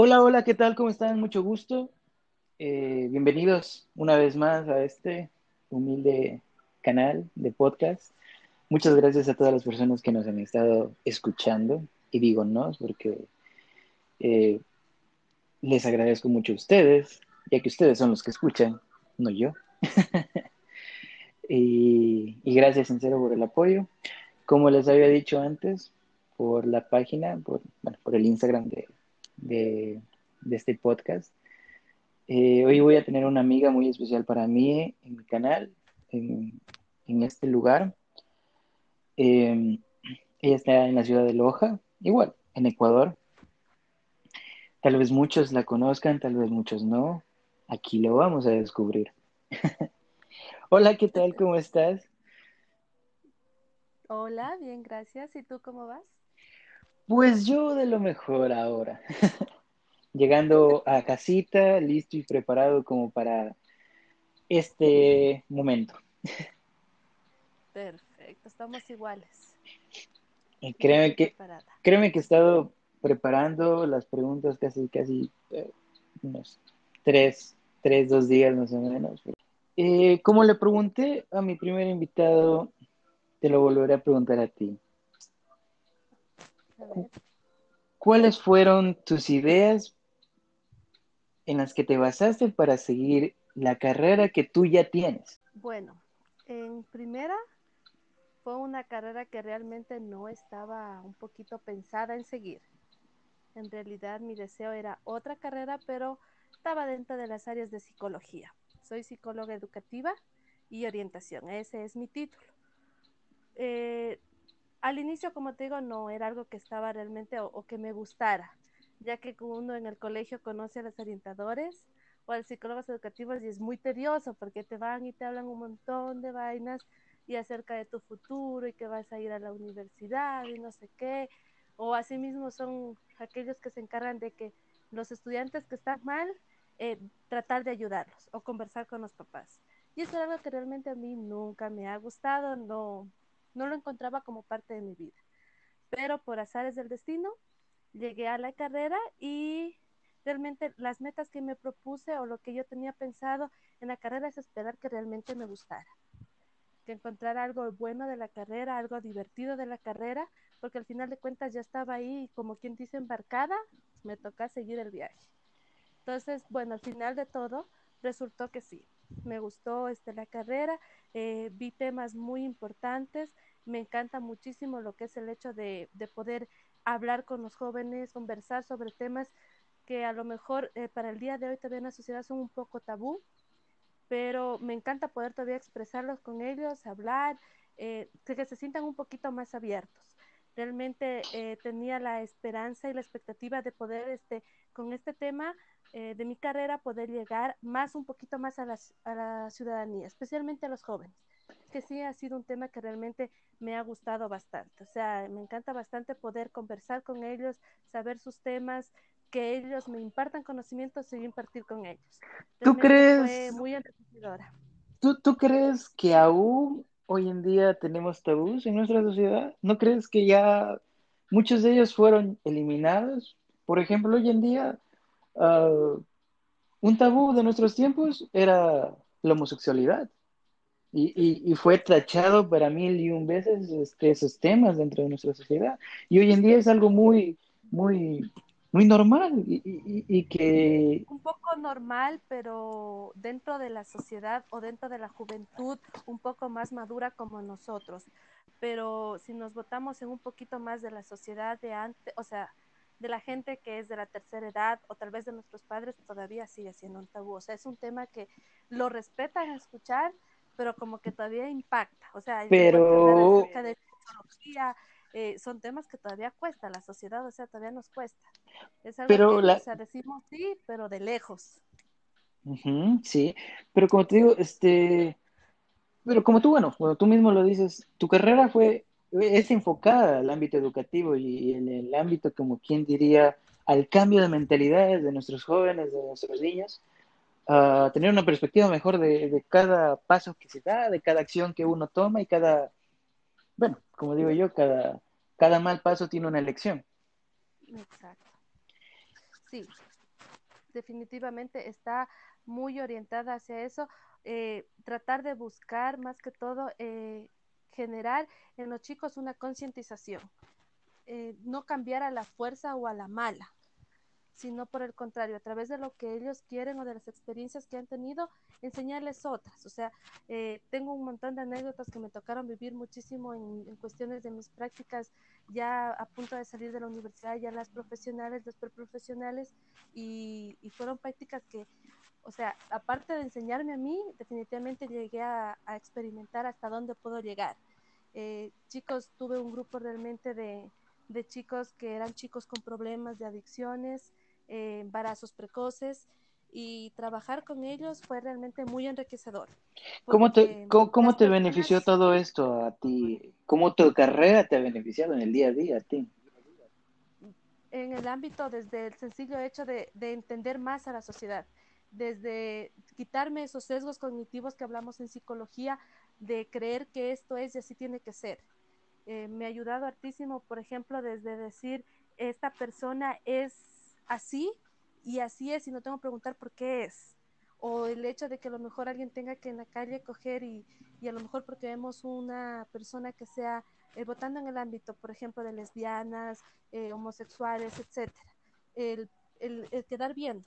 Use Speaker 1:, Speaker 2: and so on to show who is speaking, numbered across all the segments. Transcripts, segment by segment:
Speaker 1: Hola, hola, ¿qué tal? ¿Cómo están? Mucho gusto. Eh, bienvenidos una vez más a este humilde canal de podcast. Muchas gracias a todas las personas que nos han estado escuchando. Y digo no, porque eh, les agradezco mucho a ustedes, ya que ustedes son los que escuchan, no yo. y, y gracias, sincero, por el apoyo. Como les había dicho antes, por la página, por, bueno, por el Instagram de, de, este podcast. Eh, hoy voy a tener una amiga muy especial para mí en mi canal, en, en este lugar. Eh, ella está en la ciudad de Loja, igual, en Ecuador. Tal vez muchos la conozcan, tal vez muchos no. Aquí lo vamos a descubrir. Hola, ¿qué tal? ¿Cómo estás?
Speaker 2: Hola, bien, gracias. ¿Y tú cómo vas?
Speaker 1: Pues yo de lo mejor ahora. Llegando a casita, listo y preparado como para este momento.
Speaker 2: Perfecto, estamos iguales.
Speaker 1: Y créeme que, créeme que he estado preparando las preguntas casi, casi eh, unos tres, tres, dos días más o menos. Eh, como le pregunté a mi primer invitado, te lo volveré a preguntar a ti. ¿Cuáles fueron tus ideas en las que te basaste para seguir la carrera que tú ya tienes?
Speaker 2: bueno, en primera fue una carrera que realmente no estaba un poquito pensada en seguir. En realidad mi deseo era otra carrera, pero estaba dentro de las áreas de psicología. Soy psicóloga educativa y orientación. Ese es mi título. Eh, al inicio, como te digo, no era algo que estaba realmente o, que me gustara, ya que uno en el colegio conoce a los orientadores o a los psicólogos educativos y es muy tedioso porque te van y te hablan un montón de vainas y acerca de tu futuro y que vas a ir a la universidad y no sé qué. O asimismo son aquellos que se encargan de que los estudiantes que están mal, eh, tratar de ayudarlos o conversar con los papás. Y eso es algo que realmente a mí nunca me ha gustado, no, no lo encontraba como parte de mi vida. Pero por azares del destino, llegué a la carrera y realmente las metas que me propuse o lo que yo tenía pensado en la carrera es esperar que realmente me gustara, que encontrara algo bueno de la carrera, algo divertido de la carrera, porque al final de cuentas ya estaba ahí, como quien dice, embarcada, me toca seguir el viaje. Entonces, bueno, al final de todo, resultó que sí, me gustó este, la carrera, eh, vi temas muy importantes, me encanta muchísimo lo que es el hecho de, de poder hablar con los jóvenes, conversar sobre temas que a lo mejor eh, para el día de hoy todavía en la sociedad son un poco tabú, pero me encanta poder todavía expresarlos con ellos, hablar, eh, que, se sientan un poquito más abiertos. Realmente tenía la esperanza y la expectativa de poder, este, con este tema eh, de mi carrera, poder llegar más, un poquito más a la, a la ciudadanía, especialmente a los jóvenes que sí ha sido un tema que realmente me ha gustado bastante. O sea, me encanta bastante poder conversar con ellos, saber sus temas, que ellos me impartan conocimientos y impartir con ellos.
Speaker 1: ¿Tú crees,
Speaker 2: fue muy enriquecedora.
Speaker 1: ¿tú, ¿Tú crees que aún hoy en día tenemos tabús en nuestra sociedad? ¿No crees que ya muchos de ellos fueron eliminados? Por ejemplo, hoy en día, uh, un tabú de nuestros tiempos era la homosexualidad. Y, y, y, fue tachado para mil y un veces este, esos temas dentro de nuestra sociedad. Y hoy en día es algo muy, muy, muy normal y, y, que...
Speaker 2: Un poco normal, pero dentro de la sociedad o dentro de la juventud un poco más madura como nosotros. Pero si nos votamos en un poquito más de la sociedad de antes, o sea, de la gente que es de la tercera edad o tal vez de nuestros padres, todavía sigue siendo un tabú. O sea, es un tema que lo respetan a escuchar, pero como que todavía impacta. O sea,
Speaker 1: pero...
Speaker 2: acerca de tecnología, eh, son temas que todavía cuesta la sociedad, o sea, todavía nos cuesta. Es algo
Speaker 1: pero
Speaker 2: que,
Speaker 1: la...
Speaker 2: o sea, decimos sí, pero de lejos.
Speaker 1: Uh -huh, sí, pero como te digo, este, pero como tú, bueno, cuando tú mismo lo dices, tu carrera fue, es enfocada al ámbito educativo y en el ámbito, como quien diría, al cambio de mentalidades de nuestros jóvenes, de nuestros niños uh, tener una perspectiva mejor de, de, cada paso que se da, de cada acción que uno toma y cada, bueno, como digo yo, cada, cada mal paso tiene una elección.
Speaker 2: Exacto. sí, definitivamente está muy orientada hacia eso. Eh, tratar de buscar más que todo eh, generar en los chicos una concientización, eh, no cambiar a la fuerza o a la mala, sino por el contrario, a través de lo que ellos quieren o de las experiencias que han tenido, enseñarles otras. O sea, eh, tengo un montón de anécdotas que me tocaron vivir muchísimo en, cuestiones de mis prácticas ya a punto de salir de la universidad, ya las profesionales, las preprofesionales, y fueron prácticas que, o sea, aparte de enseñarme a mí, definitivamente llegué a, experimentar hasta dónde puedo llegar. Eh, chicos, tuve un grupo realmente de, de chicos que eran chicos con problemas de adicciones, eh, embarazos precoces y trabajar con ellos fue realmente muy enriquecedor.
Speaker 1: ¿Cómo te, cómo, te benefició todo esto a ti? ¿Cómo tu carrera te ha beneficiado en el día a día a ti?
Speaker 2: En el ámbito desde el sencillo hecho de, de entender más a la sociedad, desde quitarme esos sesgos cognitivos que hablamos en psicología, de creer que esto es y así tiene que ser. Eh, me ha ayudado hartísimo, por ejemplo, desde decir, esta persona es así y así es y no tengo que preguntar por qué es. O el hecho de que a lo mejor alguien tenga que en la calle coger y, y a lo mejor porque vemos una persona que sea eh, votando en el ámbito, por ejemplo, de lesbianas, eh, homosexuales, etcétera, el, el, el quedar viendo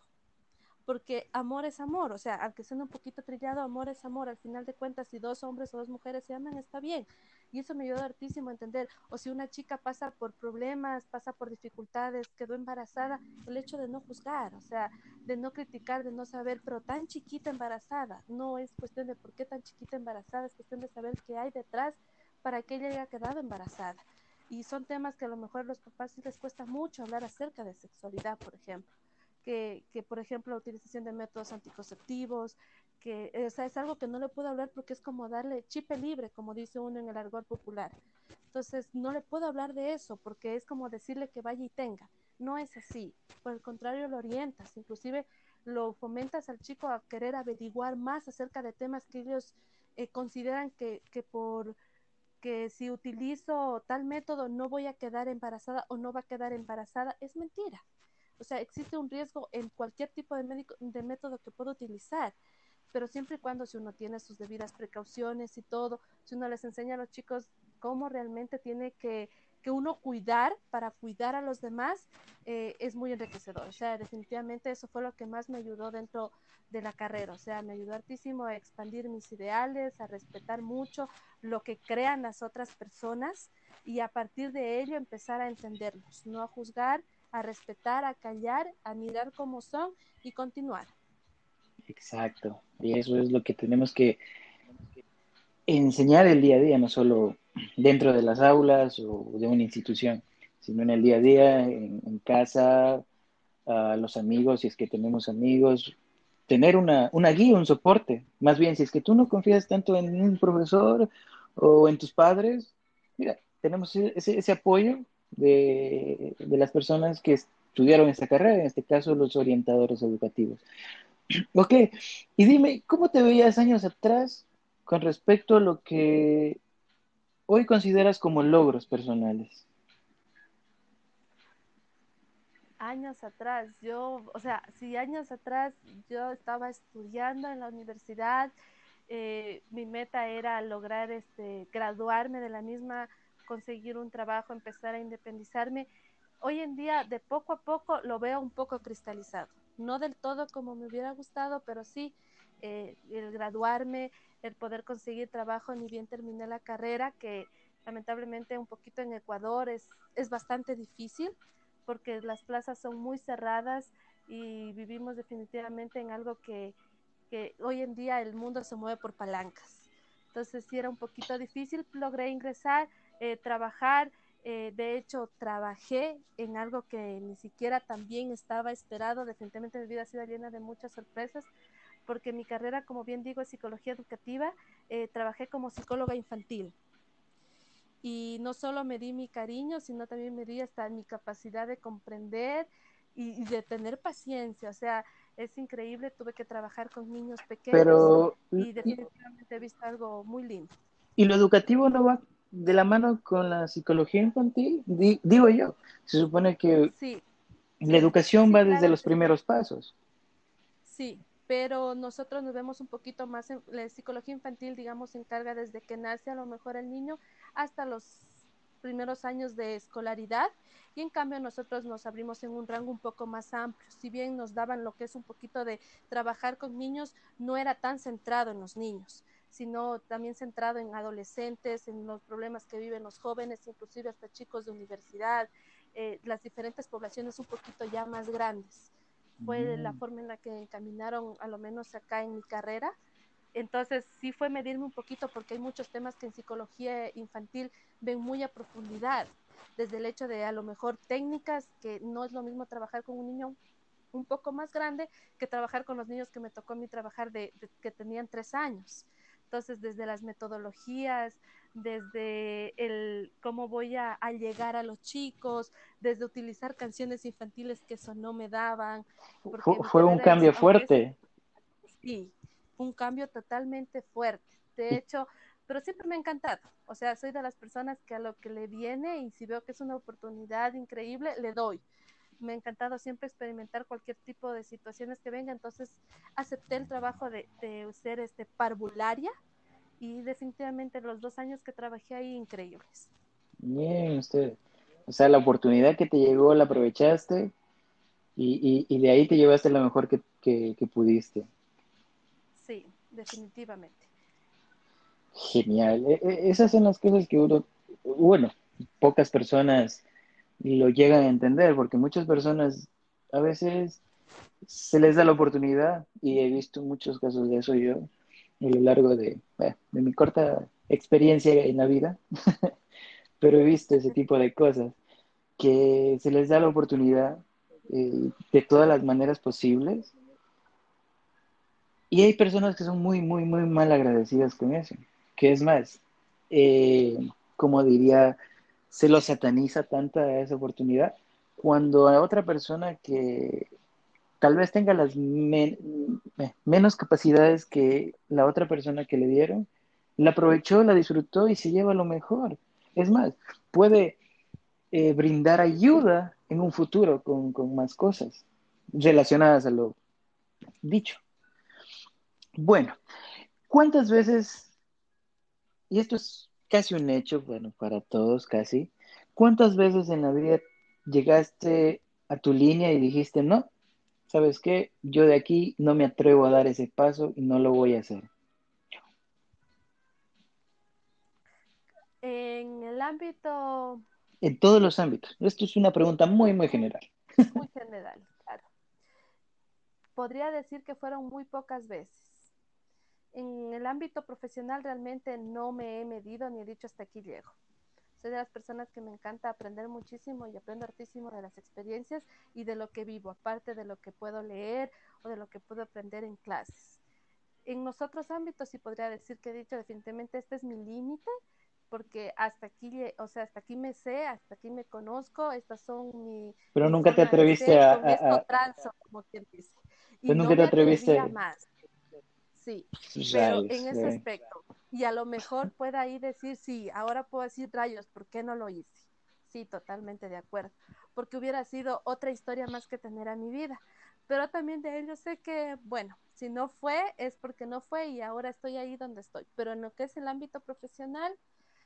Speaker 2: porque amor es amor, o sea, aunque sea un poquito trillado, amor es amor, al final de cuentas, si dos hombres o dos mujeres se aman, está bien, y eso me ayudó hartísimo a entender, o si una chica pasa por problemas, pasa por dificultades, quedó embarazada, el hecho de no juzgar, o sea, de no criticar, de no saber, pero tan chiquita embarazada, no es cuestión de por qué tan chiquita embarazada, es cuestión de saber qué hay detrás para que ella haya quedado embarazada. Y son temas que a lo mejor a los papás les cuesta mucho hablar acerca de sexualidad, por ejemplo que, por ejemplo, la utilización de métodos anticonceptivos, que o sea, es algo que no le puedo hablar porque es como darle chipe libre, como dice uno en el argot popular. Entonces, no le puedo hablar de eso porque es como decirle que vaya y tenga. No es así. Por el contrario, lo orientas, inclusive lo fomentas al chico a querer averiguar más acerca de temas que ellos eh, consideran que, que por que si utilizo tal método no voy a quedar embarazada o no va a quedar embarazada, es mentira. O sea, existe un riesgo en cualquier tipo de, médico, de método que pueda utilizar, pero siempre y cuando si uno tiene sus debidas precauciones y todo, si uno les enseña a los chicos cómo realmente tiene que, que uno cuidar para cuidar a los demás, eh, es muy enriquecedor. O sea, definitivamente eso fue lo que más me ayudó dentro de la carrera. O sea, me ayudó hartísimo a expandir mis ideales, a respetar mucho lo que crean las otras personas y a partir de ello empezar a entenderlos, no a juzgar, a respetar, a callar, a mirar cómo son y continuar.
Speaker 1: Exacto. Y eso es lo que tenemos que enseñar el día a día, no solo dentro de las aulas o de una institución, sino en el día a día, en, casa, a los amigos, si es que tenemos amigos, tener una, una guía, un soporte. Más bien, si es que tú no confías tanto en un profesor o en tus padres, mira, tenemos ese, ese apoyo de, las personas que estudiaron esta carrera, en este caso los orientadores educativos. Ok, y dime, ¿cómo te veías años atrás con respecto a lo que hoy consideras como logros personales?
Speaker 2: Años atrás, yo, o sea, si años atrás yo estaba estudiando en la universidad, eh, mi meta era lograr este, graduarme de la misma conseguir un trabajo, empezar a independizarme. Hoy en día, de poco a poco, lo veo un poco cristalizado. No del todo como me hubiera gustado, pero sí eh, el graduarme, el poder conseguir trabajo, ni bien terminé la carrera, que lamentablemente un poquito en Ecuador es, es bastante difícil porque las plazas son muy cerradas y vivimos definitivamente en algo que, que hoy en día el mundo se mueve por palancas. Entonces sí era un poquito difícil, logré ingresar, eh, trabajar. Eh, de hecho, trabajé en algo que ni siquiera también estaba esperado. Definitivamente mi vida ha sido llena de muchas sorpresas, porque mi carrera, como bien digo, es psicología educativa. Eh, trabajé como psicóloga infantil. Y no solo me di mi cariño, sino también me di hasta mi capacidad de comprender y, de tener paciencia. O sea, es increíble, tuve que trabajar con niños pequeños y definitivamente he visto algo muy lindo.
Speaker 1: ¿Y lo educativo no va de la mano con la psicología infantil, digo yo. Se supone que
Speaker 2: sí.
Speaker 1: la educación va desde los primeros pasos.
Speaker 2: Sí, pero nosotros nos vemos un poquito más en la psicología infantil, digamos, se encarga desde que nace a lo mejor el niño hasta los primeros años de escolaridad y en cambio nosotros nos abrimos en un rango un poco más amplio. Si bien nos daban lo que es un poquito de trabajar con niños, no era tan centrado en los niños, sino también centrado en adolescentes, en los problemas que viven los jóvenes, inclusive hasta chicos de universidad, eh, las diferentes poblaciones un poquito ya más grandes. Fue la mm. forma en la que encaminaron, a lo menos acá en mi carrera, entonces sí fue medirme un poquito porque hay muchos temas que en psicología infantil ven muy a profundidad, desde el hecho de a lo mejor técnicas, que no es lo mismo trabajar con un niño un poco más grande que trabajar con los niños que me tocó a mí trabajar de, que tenían tres años. Entonces, desde las metodologías, desde el cómo voy a, llegar a los chicos, desde utilizar canciones infantiles que eso no me daban.
Speaker 1: Fue, un cambio fuerte.
Speaker 2: sí, un cambio totalmente fuerte. De hecho, pero siempre me ha encantado. O sea, soy de las personas que a lo que le viene y si veo que es una oportunidad increíble, le doy. Me ha encantado siempre experimentar cualquier tipo de situaciones que venga. Entonces, acepté el trabajo de, de ser este parvularia y definitivamente los dos años que trabajé ahí, increíbles.
Speaker 1: Bien, usted. O sea, la oportunidad que te llegó la aprovechaste y, y, de ahí te llevaste lo mejor que, que, que pudiste
Speaker 2: definitivamente.
Speaker 1: Genial. E, e, esas son las cosas que uno, bueno, pocas personas lo llegan a entender, porque muchas personas a veces se les da la oportunidad y he visto muchos casos de eso yo a lo largo de, de mi corta experiencia en la vida, pero he visto ese tipo de cosas, que se les da la oportunidad eh, de todas las maneras posibles y hay personas que son muy, muy, muy mal agradecidas con eso. Que es más, eh, como diría, se lo sataniza tanta esa oportunidad cuando a otra persona que tal vez tenga las menos capacidades que la otra persona que le dieron, la aprovechó, la disfrutó y se lleva lo mejor. Es más, puede eh, brindar ayuda en un futuro con, con más cosas relacionadas a lo dicho. Bueno, ¿cuántas veces, y esto es casi un hecho, bueno, para todos casi, ¿cuántas veces en la vida llegaste a tu línea y dijiste, no, sabes qué, yo de aquí no me atrevo a dar ese paso y no lo voy a hacer?
Speaker 2: En el ámbito...
Speaker 1: En todos los ámbitos. Esto es una pregunta muy, muy general.
Speaker 2: Muy general, claro. Podría decir que fueron muy pocas veces en el ámbito profesional realmente no me he medido ni he dicho hasta aquí llego. Soy de las personas que me encanta aprender muchísimo y aprendo hartísimo de las experiencias y de lo que vivo, aparte de lo que puedo leer o de lo que puedo aprender en clases. En los otros ámbitos sí podría decir que he dicho definitivamente este es mi límite, porque hasta aquí, o sea, hasta aquí me sé, hasta aquí me conozco, estas son mi...
Speaker 1: Pero nunca te atreviste a, a,
Speaker 2: como quien dice.
Speaker 1: Y nunca te atreviste
Speaker 2: más. Sí, pero en ese aspecto. Y a lo mejor pueda ahí decir, sí, ahora puedo decir rayos, ¿por qué no lo hice? Sí, totalmente de acuerdo. Porque hubiera sido otra historia más que tener a mi vida. Pero también de ello sé que, bueno, si no fue, es porque no fue y ahora estoy ahí donde estoy. Pero en lo que es el ámbito profesional,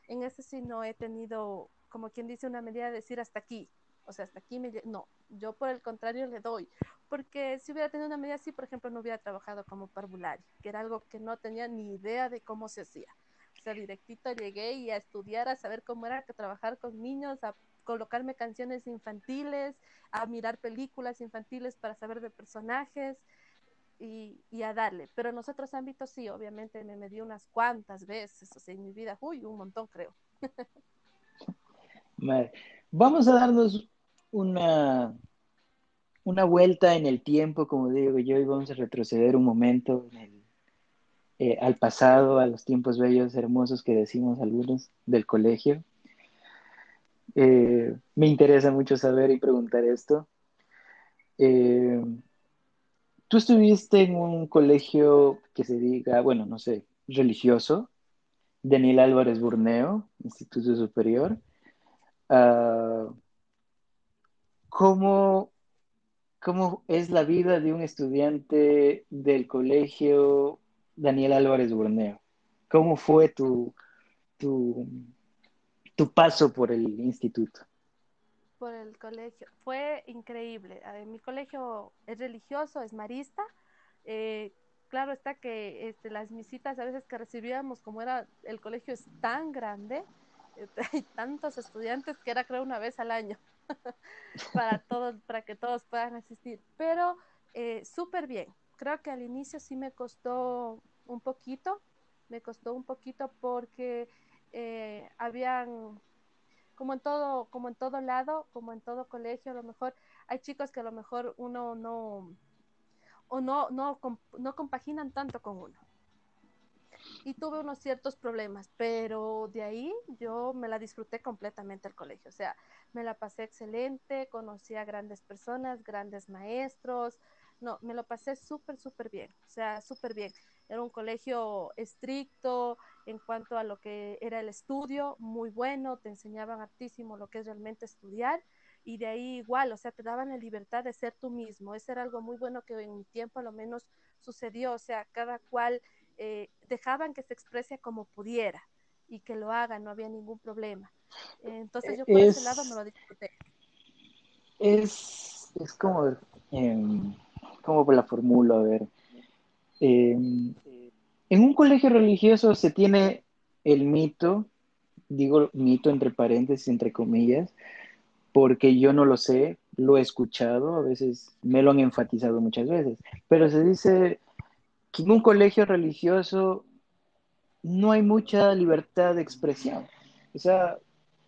Speaker 2: en ese sí no he tenido, como quien dice, una medida de decir hasta aquí. O sea, hasta aquí me... No, yo por el contrario le doy porque si hubiera tenido una medida así, por ejemplo, no hubiera trabajado como parvulario, que era algo que no tenía ni idea de cómo se hacía. O sea, directito llegué y a estudiar, a saber cómo era que trabajar con niños, a colocarme canciones infantiles, a mirar películas infantiles para saber de personajes y, a darle. Pero en los otros ámbitos sí, obviamente me medí unas cuantas veces, o sea, en mi vida, uy, un montón creo.
Speaker 1: Vamos a darnos una una vuelta en el tiempo, como digo yo, y vamos a retroceder un momento eh, al pasado, a los tiempos bellos, hermosos que decimos algunos del colegio. Eh, me interesa mucho saber y preguntar esto. Eh, Tú estuviste en un colegio que se diga, bueno, no sé, religioso, Daniel Álvarez Burneo, Instituto Superior. Uh, ¿Cómo ¿cómo es la vida de un estudiante del colegio Daniel Álvarez Borneo? ¿Cómo fue tu, tu, tu paso por el instituto?
Speaker 2: Por el colegio. Fue increíble. Mi colegio es religioso, es marista. Eh, claro está que este, las visitas a veces que recibíamos, como era el colegio es tan grande, hay tantos estudiantes que era creo una vez al año para todos, para que todos puedan asistir. Pero eh, súper bien. Creo que al inicio sí me costó un poquito, me costó un poquito porque eh, habían como en todo, como en todo lado, como en todo colegio, a lo mejor hay chicos que a lo mejor uno no o no, no, no compaginan tanto con uno y tuve unos ciertos problemas, pero de ahí yo me la disfruté completamente el colegio, o sea, me la pasé excelente, conocí a grandes personas, grandes maestros, no, me lo pasé súper, súper bien, o sea, súper bien. Era un colegio estricto en cuanto a lo que era el estudio, muy bueno, te enseñaban hartísimo lo que es realmente estudiar y de ahí igual, o sea, te daban la libertad de ser tú mismo. Eso era algo muy bueno que en mi tiempo a lo menos sucedió, o sea, cada cual eh, dejaban que se exprese como pudiera y que lo haga, no había ningún problema. entonces yo por ese lado me lo disfruté.
Speaker 1: Es, es como, eh, como la fórmula, a ver. Em, en un colegio religioso se tiene el mito, digo mito entre paréntesis, entre comillas, porque yo no lo sé, lo he escuchado, a veces me lo han enfatizado muchas veces, pero se dice que en un colegio religioso no hay mucha libertad de expresión. O sea,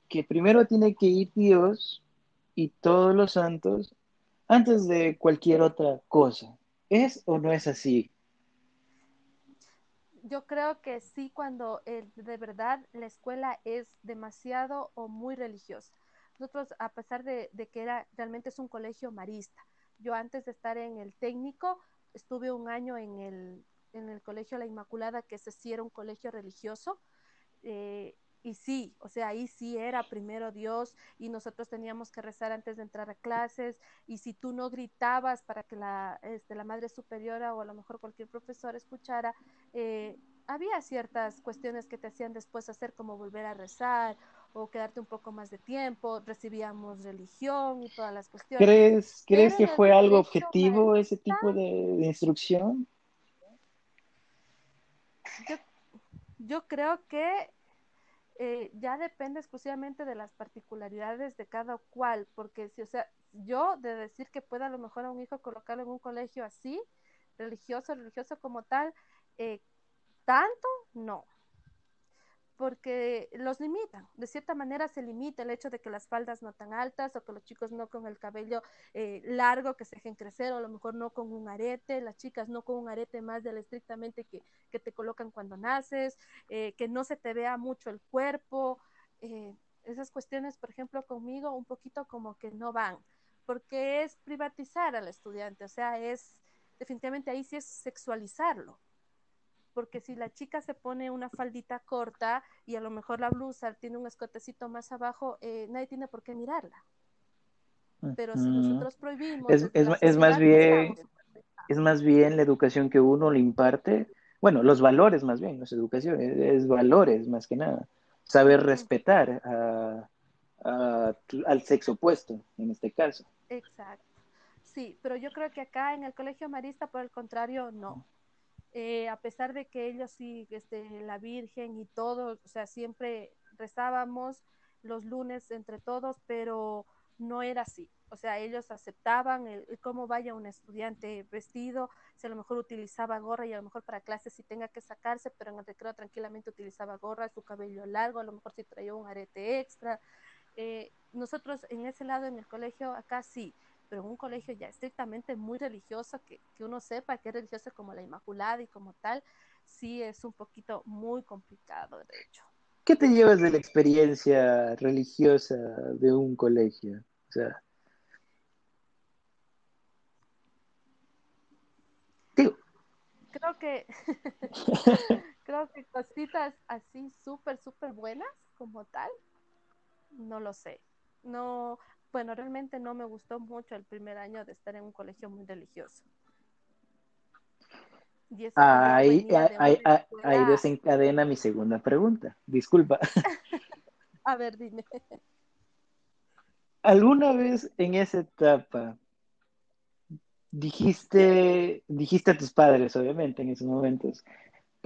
Speaker 1: que primero tiene que ir Dios y todos los santos antes de cualquier otra cosa. ¿Es o no es así?
Speaker 2: Yo creo que sí cuando de verdad la escuela es demasiado o muy religiosa. Nosotros, a pesar de, de que era realmente es un colegio marista, yo antes de estar en el técnico, estuve un año en el, en el Colegio La Inmaculada, que ese sí era un colegio religioso. Eh, y sí, o sea, ahí sí era primero Dios y nosotros teníamos que rezar antes de entrar a clases y si tú no gritabas para que la, este, la madre superiora o a lo mejor cualquier profesor escuchara, eh, había ciertas cuestiones que te hacían después hacer como volver a rezar o quedarte un poco más de tiempo, recibíamos religión y todas las cuestiones.
Speaker 1: ¿Crees, ¿crees que fue algo objetivo ese tipo de, de instrucción?
Speaker 2: yo, creo que eh, ya depende exclusivamente de las particularidades de cada cual, porque si, o sea, yo de decir que pueda a lo mejor a un hijo colocarlo en un colegio así, religioso, religioso como tal, eh, tanto, no porque los limitan. De cierta manera se limita el hecho de que las faldas no tan altas o que los chicos no con el cabello eh, largo que se dejen crecer o a lo mejor no con un arete, las chicas no con un arete más del estrictamente que, que te colocan cuando naces, eh, que no se te vea mucho el cuerpo. Eh, esas cuestiones, por ejemplo, conmigo un poquito como que no van, porque es privatizar al estudiante, o sea, es definitivamente ahí sí es sexualizarlo porque si la chica se pone una faldita corta y a lo mejor la blusa tiene un escotecito más abajo, eh, nadie tiene por qué mirarla. Pero si nosotros prohibimos...
Speaker 1: Es, es, más bien, es más bien la educación que uno le imparte, bueno, los valores más bien, no es educación, es, valores más que nada. Saber respetar al sexo opuesto, en este caso.
Speaker 2: Exacto. Sí, pero yo creo que acá en el colegio marista, por el contrario, no. Eh, a pesar de que ellos sí, este, la Virgen y todo, o sea, siempre rezábamos los lunes entre todos, pero no era así. O sea, ellos aceptaban el, cómo vaya un estudiante vestido, si a lo mejor utilizaba gorra y a lo mejor para clases sí tenga que sacarse, pero en el recreo tranquilamente utilizaba gorra, su cabello largo, a lo mejor sí traía un arete extra. Eh, nosotros en ese lado en el colegio acá sí, pero en un colegio ya estrictamente muy religioso, que, que uno sepa que es religioso como la Inmaculada y como tal, sí es un poquito muy complicado, de hecho.
Speaker 1: ¿Qué te llevas de la experiencia religiosa de un colegio? O sea,
Speaker 2: Creo que, creo que cositas así súper, súper buenas como tal, no lo sé. No, bueno, realmente no me gustó mucho el primer año de estar en un colegio muy religioso.
Speaker 1: ahí, ahí, ahí desencadena mi segunda pregunta. Disculpa.
Speaker 2: A ver, dime.
Speaker 1: ¿Alguna vez en esa etapa dijiste, dijiste a tus padres, obviamente, en esos momentos,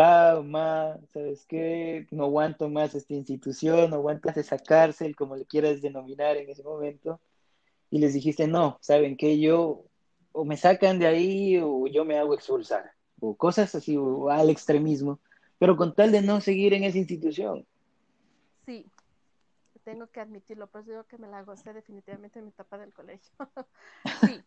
Speaker 1: pa, ma, ¿sabes qué? No aguanto más esta institución, no aguantas esa cárcel, como le quieras denominar en ese momento, y les dijiste, no, ¿saben qué? Yo, o me sacan de ahí, o yo me hago expulsar, o cosas así, o al extremismo, pero con tal de no seguir en esa institución.
Speaker 2: Sí, tengo que admitirlo, pues digo que me la gocé definitivamente en mi etapa del colegio. sí,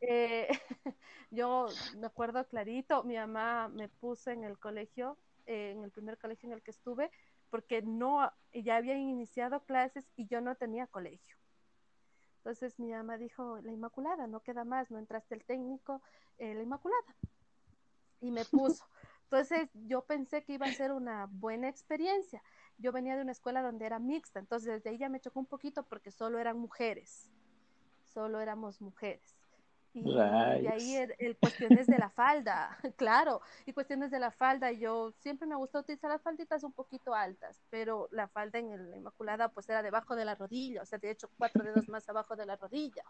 Speaker 2: eh, yo me acuerdo clarito, mi mamá me puso en el colegio, eh, en el primer colegio en el que estuve, porque no, ya habían iniciado clases y yo no tenía colegio. Entonces mi mamá dijo, la Inmaculada, no queda más, no entraste el técnico, eh, la Inmaculada. Y me puso. Entonces yo pensé que iba a ser una buena experiencia. Yo venía de una escuela donde era mixta, entonces desde ahí ya me chocó un poquito porque solo eran mujeres, solo éramos mujeres. Y, ahí el, cuestiones de la falda, claro, y cuestiones de la falda, yo siempre me gustó utilizar las falditas un poquito altas, pero la falda en la Inmaculada pues era debajo de la rodilla, o sea, de hecho cuatro dedos más abajo de la rodilla,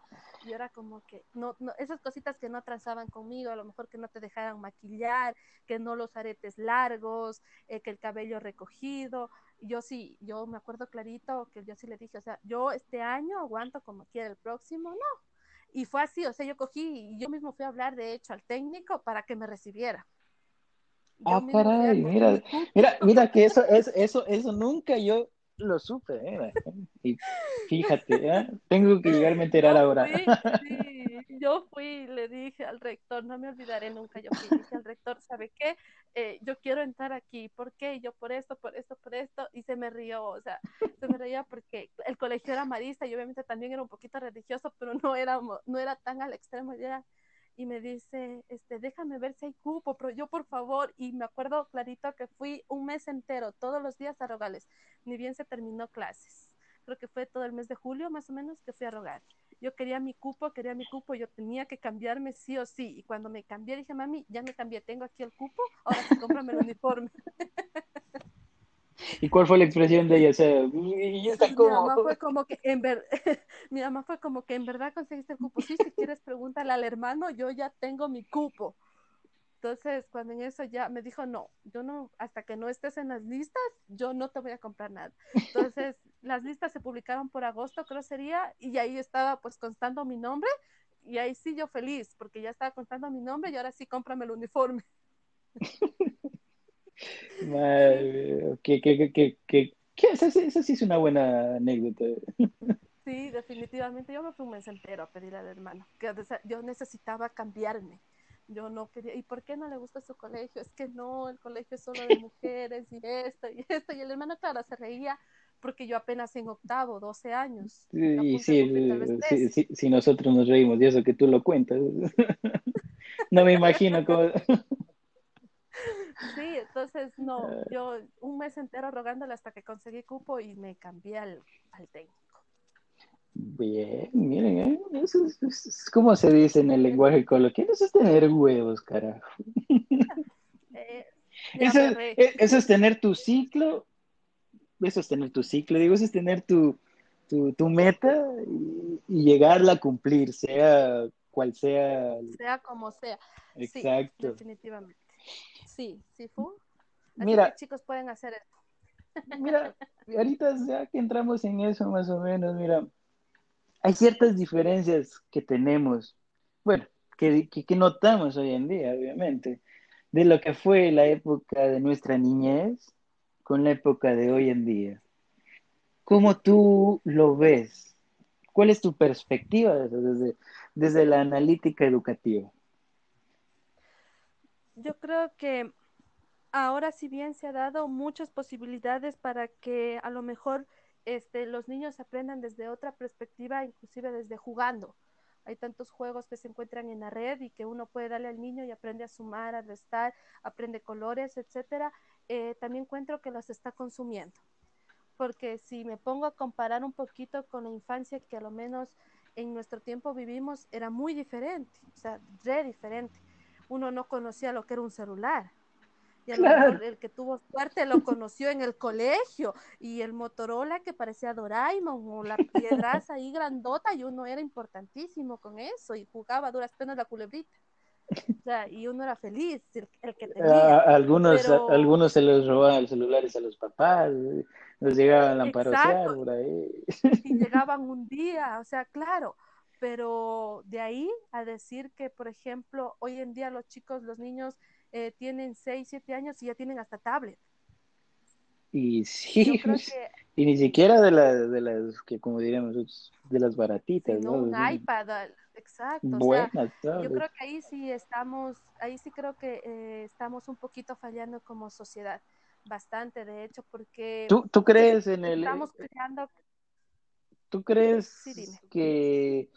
Speaker 2: y era como que, no, no, esas cositas que no transaban conmigo, a lo mejor que no te dejaran maquillar, que no los aretes largos, eh, que el cabello recogido, yo sí, yo me acuerdo clarito que yo sí le dije, o sea, yo este año aguanto como quiera, el próximo no, y fue así, o sea, yo cogí y yo mismo fui a hablar, de hecho, al técnico para que me recibiera.
Speaker 1: ah, caray, mira, mira, mira que eso, eso, eso, eso nunca yo lo supe, ¿eh? Y fíjate, ¿eh? tengo que llegarme a enterar ahora.
Speaker 2: sí, yo fui y le dije al rector, no me olvidaré nunca, yo fui, dije al rector, ¿sabe qué? Eh, yo quiero entrar aquí, ¿por qué? yo por esto, por esto, por esto, y se me rió, o sea, se me reía porque el colegio era marista y obviamente también era un poquito religioso, pero no era, no era tan al extremo, era y me dice, este, déjame ver si hay cupo, pero yo por favor, y me acuerdo clarito que fui un mes entero, todos los días a Rogales, ni bien se terminó clases. Creo que fue todo el mes de julio más o menos que fui a rogar. Yo quería mi cupo, quería mi cupo, yo tenía que cambiarme sí o sí. Y cuando me cambié dije, mami, ya me cambié, tengo aquí el cupo, ahora sí cómprame el uniforme.
Speaker 1: ¿Y cuál fue la expresión de ella? O sea, y está
Speaker 2: como... Mi mamá fue como que en ver... mi mamá fue como que en verdad conseguiste el cupo. Sí, si quieres pregúntale al hermano, yo ya tengo mi cupo. Entonces, cuando en eso ya me dijo, no, yo no, hasta que no estés en las listas, yo no te voy a comprar nada. Entonces, las listas se publicaron por agosto, creo sería, y ahí estaba pues constando mi nombre, y ahí sí yo feliz, porque ya estaba constando mi nombre y ahora sí cómprame el uniforme.
Speaker 1: Que, que, que, que, esa, sí es una buena anécdota.
Speaker 2: Sí, definitivamente. Yo me fui un mes entero a pedir al hermano, que yo necesitaba cambiarme. Yo no quería, ¿y por qué no le gusta su colegio? Es que no, el colegio es solo de mujeres y esto y esto. Y el hermano, claro, se reía porque yo apenas en octavo, 12 años.
Speaker 1: Sí, sí, sí, si nosotros nos reímos de eso que tú lo cuentas. no me imagino cómo...
Speaker 2: Sí, entonces no, yo un mes entero rogándole hasta que conseguí cupo y me cambié al, técnico.
Speaker 1: Bien, miren, ¿eh? eso es, como se dice en el lenguaje coloquial, eso es tener huevos, carajo. Eh, eso, eh, eso, es tener tu ciclo, eso es tener tu ciclo, digo, eso es tener tu, tu, meta y, llegarla a cumplir, sea cual sea.
Speaker 2: Sea como sea.
Speaker 1: Exacto.
Speaker 2: definitivamente. Sí, sí fue.
Speaker 1: Mira,
Speaker 2: chicos pueden hacer esto.
Speaker 1: Mira, ahorita ya que entramos en eso más o menos, mira, hay ciertas diferencias que tenemos, bueno, que, que, notamos hoy en día, obviamente, de lo que fue la época de nuestra niñez con la época de hoy en día. ¿Cómo tú lo ves? ¿Cuál es tu perspectiva desde, desde la analítica educativa?
Speaker 2: yo creo que ahora si bien se ha dado muchas posibilidades para que a lo mejor este, los niños aprendan desde otra perspectiva, inclusive desde jugando. Hay tantos juegos que se encuentran en la red y que uno puede darle al niño y aprende a sumar, a restar, aprende colores, etcétera. Eh, también encuentro que los está consumiendo. porque si me pongo a comparar un poquito con la infancia que a lo menos en nuestro tiempo vivimos, era muy diferente, o sea, re diferente. Uno no conocía lo que era un celular. Y a lo mejor el que tuvo suerte lo conoció en el colegio. Y el Motorola que parecía Doraemon o la piedraza ahí grandota y uno era importantísimo con eso y jugaba a duras penas la culebrita. O sea, y uno era feliz, el, que tenía.
Speaker 1: algunos, algunos se les robaban los celulares a los papás, nos llegaban a amparosear por ahí.
Speaker 2: Y llegaban un día, o sea, claro, pero de ahí a decir que, por ejemplo, hoy en día los chicos, los niños eh, tienen 6, 7 años y ya tienen hasta tablet.
Speaker 1: Y sí, y ni siquiera de, la, de las que, como diríamos, de las baratitas.
Speaker 2: ¿no? un iPad, exacto. yo creo que ahí sí estamos, ahí sí creo que eh, estamos un poquito fallando como sociedad, bastante de hecho, porque...
Speaker 1: ¿Tú, tú crees en el...
Speaker 2: Estamos creando...
Speaker 1: ¿Tú crees que,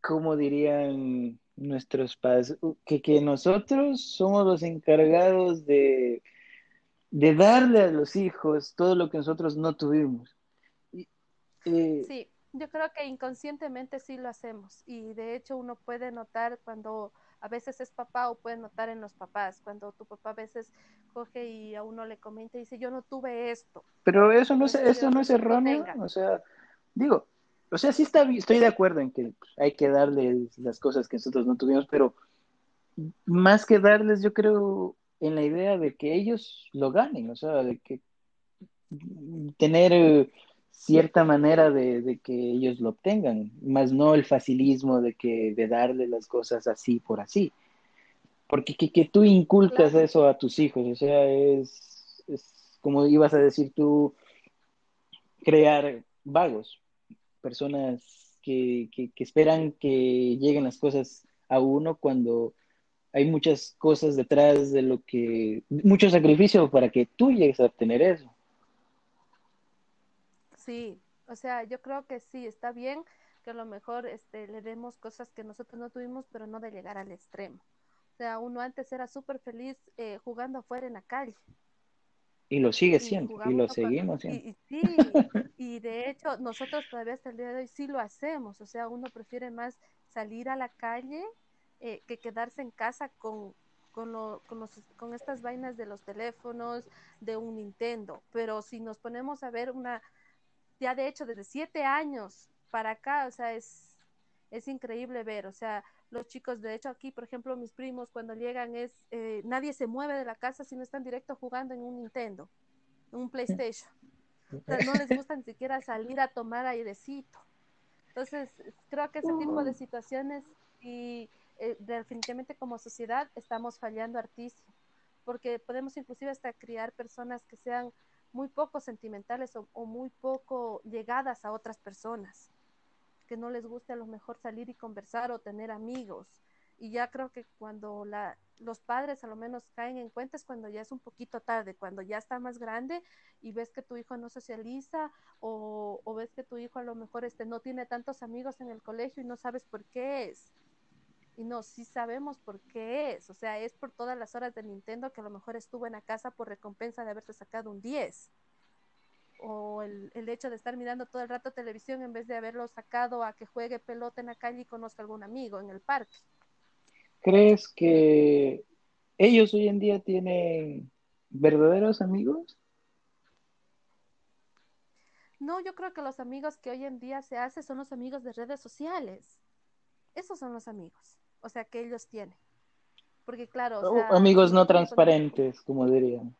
Speaker 1: como dirían nuestros padres, que, que nosotros somos los encargados de, de darle a los hijos todo lo que nosotros no tuvimos?
Speaker 2: Eh, sí, yo creo que inconscientemente sí lo hacemos y de hecho uno puede notar cuando a veces es papá o puede notar en los papás, cuando tu papá a veces coge y a uno le comenta y dice, yo no tuve esto.
Speaker 1: Pero eso no es, eso no es erróneo, o sea, digo, o sea, sí está, estoy de acuerdo en que hay que darles las cosas que nosotros no tuvimos, pero más que darles, yo creo en la idea de que ellos lo ganen, o sea, de que tener cierta manera de, que ellos lo obtengan, más no el facilismo de que de darle las cosas así por así. Porque que, tú inculcas eso a tus hijos, o sea, es, es, como ibas a decir tú, crear vagos, personas que, que, esperan que lleguen las cosas a uno cuando hay muchas cosas detrás de lo que, mucho sacrificio para que tú llegues a obtener eso.
Speaker 2: Sí, o sea, yo creo que sí, está bien que a lo mejor este, le demos cosas que nosotros no tuvimos, pero no de llegar al extremo. O sea, uno antes era súper feliz eh, jugando afuera en la calle.
Speaker 1: Y lo sigue siendo, y, lo seguimos siendo.
Speaker 2: Y, sí, y de hecho nosotros todavía hasta el día de hoy sí lo hacemos, o sea, uno prefiere más salir a la calle eh, que quedarse en casa con, con, lo, con, los, con estas vainas de los teléfonos, de un Nintendo. Pero si nos ponemos a ver una, ya de hecho desde siete años para acá, o sea, es, es increíble ver, o sea, los chicos, de hecho aquí, por ejemplo, mis primos cuando llegan es, eh, nadie se mueve de la casa si no están directo jugando en un Nintendo, en un PlayStation. O sea, no les gusta ni siquiera salir a tomar airecito. Entonces, creo que ese tipo de situaciones y eh, definitivamente como sociedad estamos fallando artísimo, porque podemos inclusive hasta criar personas que sean muy poco sentimentales o, muy poco llegadas a otras personas, que no les guste a lo mejor salir y conversar o tener amigos. Y ya creo que cuando la, los padres a lo menos caen en cuenta es cuando ya es un poquito tarde, cuando ya está más grande y ves que tu hijo no socializa o, o ves que tu hijo a lo mejor este, no tiene tantos amigos en el colegio y no sabes por qué es. Y no, sí sabemos por qué es. O sea, es por todas las horas de Nintendo que a lo mejor estuvo en la casa por recompensa de haberte sacado un 10. O el, el hecho de estar mirando todo el rato televisión en vez de haberlo sacado a que juegue pelota en la calle y conozca algún amigo en el parque.
Speaker 1: ¿Crees que ellos hoy en día tienen verdaderos amigos?
Speaker 2: No, yo creo que los amigos que hoy en día se hacen son los amigos de redes sociales. Esos son los amigos o sea, que ellos tienen. Porque claro,
Speaker 1: o amigos no transparentes, como dirían.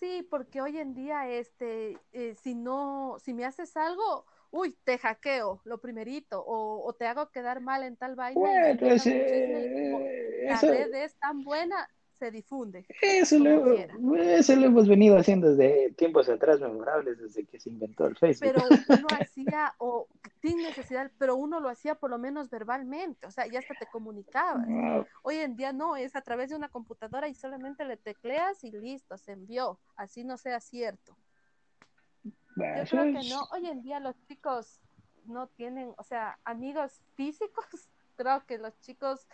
Speaker 2: Sí, porque hoy en día, este, eh, si no, si me haces algo, uy, te hackeo, lo primerito, o, te hago quedar mal en tal vaina.
Speaker 1: Bueno, eh,
Speaker 2: la red es tan buena se difunde.
Speaker 1: Eso lo, eso lo hemos venido haciendo desde tiempos atrás memorables, desde que se inventó el Facebook.
Speaker 2: Pero uno hacía, o sin necesidad, pero uno lo hacía por lo menos verbalmente, o sea, ya hasta te comunicabas. Hoy en día no, es a través de una computadora y solamente le tecleas y listo, se envió, así no sea cierto. Yo creo que no, hoy en día los chicos no tienen, o sea, amigos físicos, creo que los chicos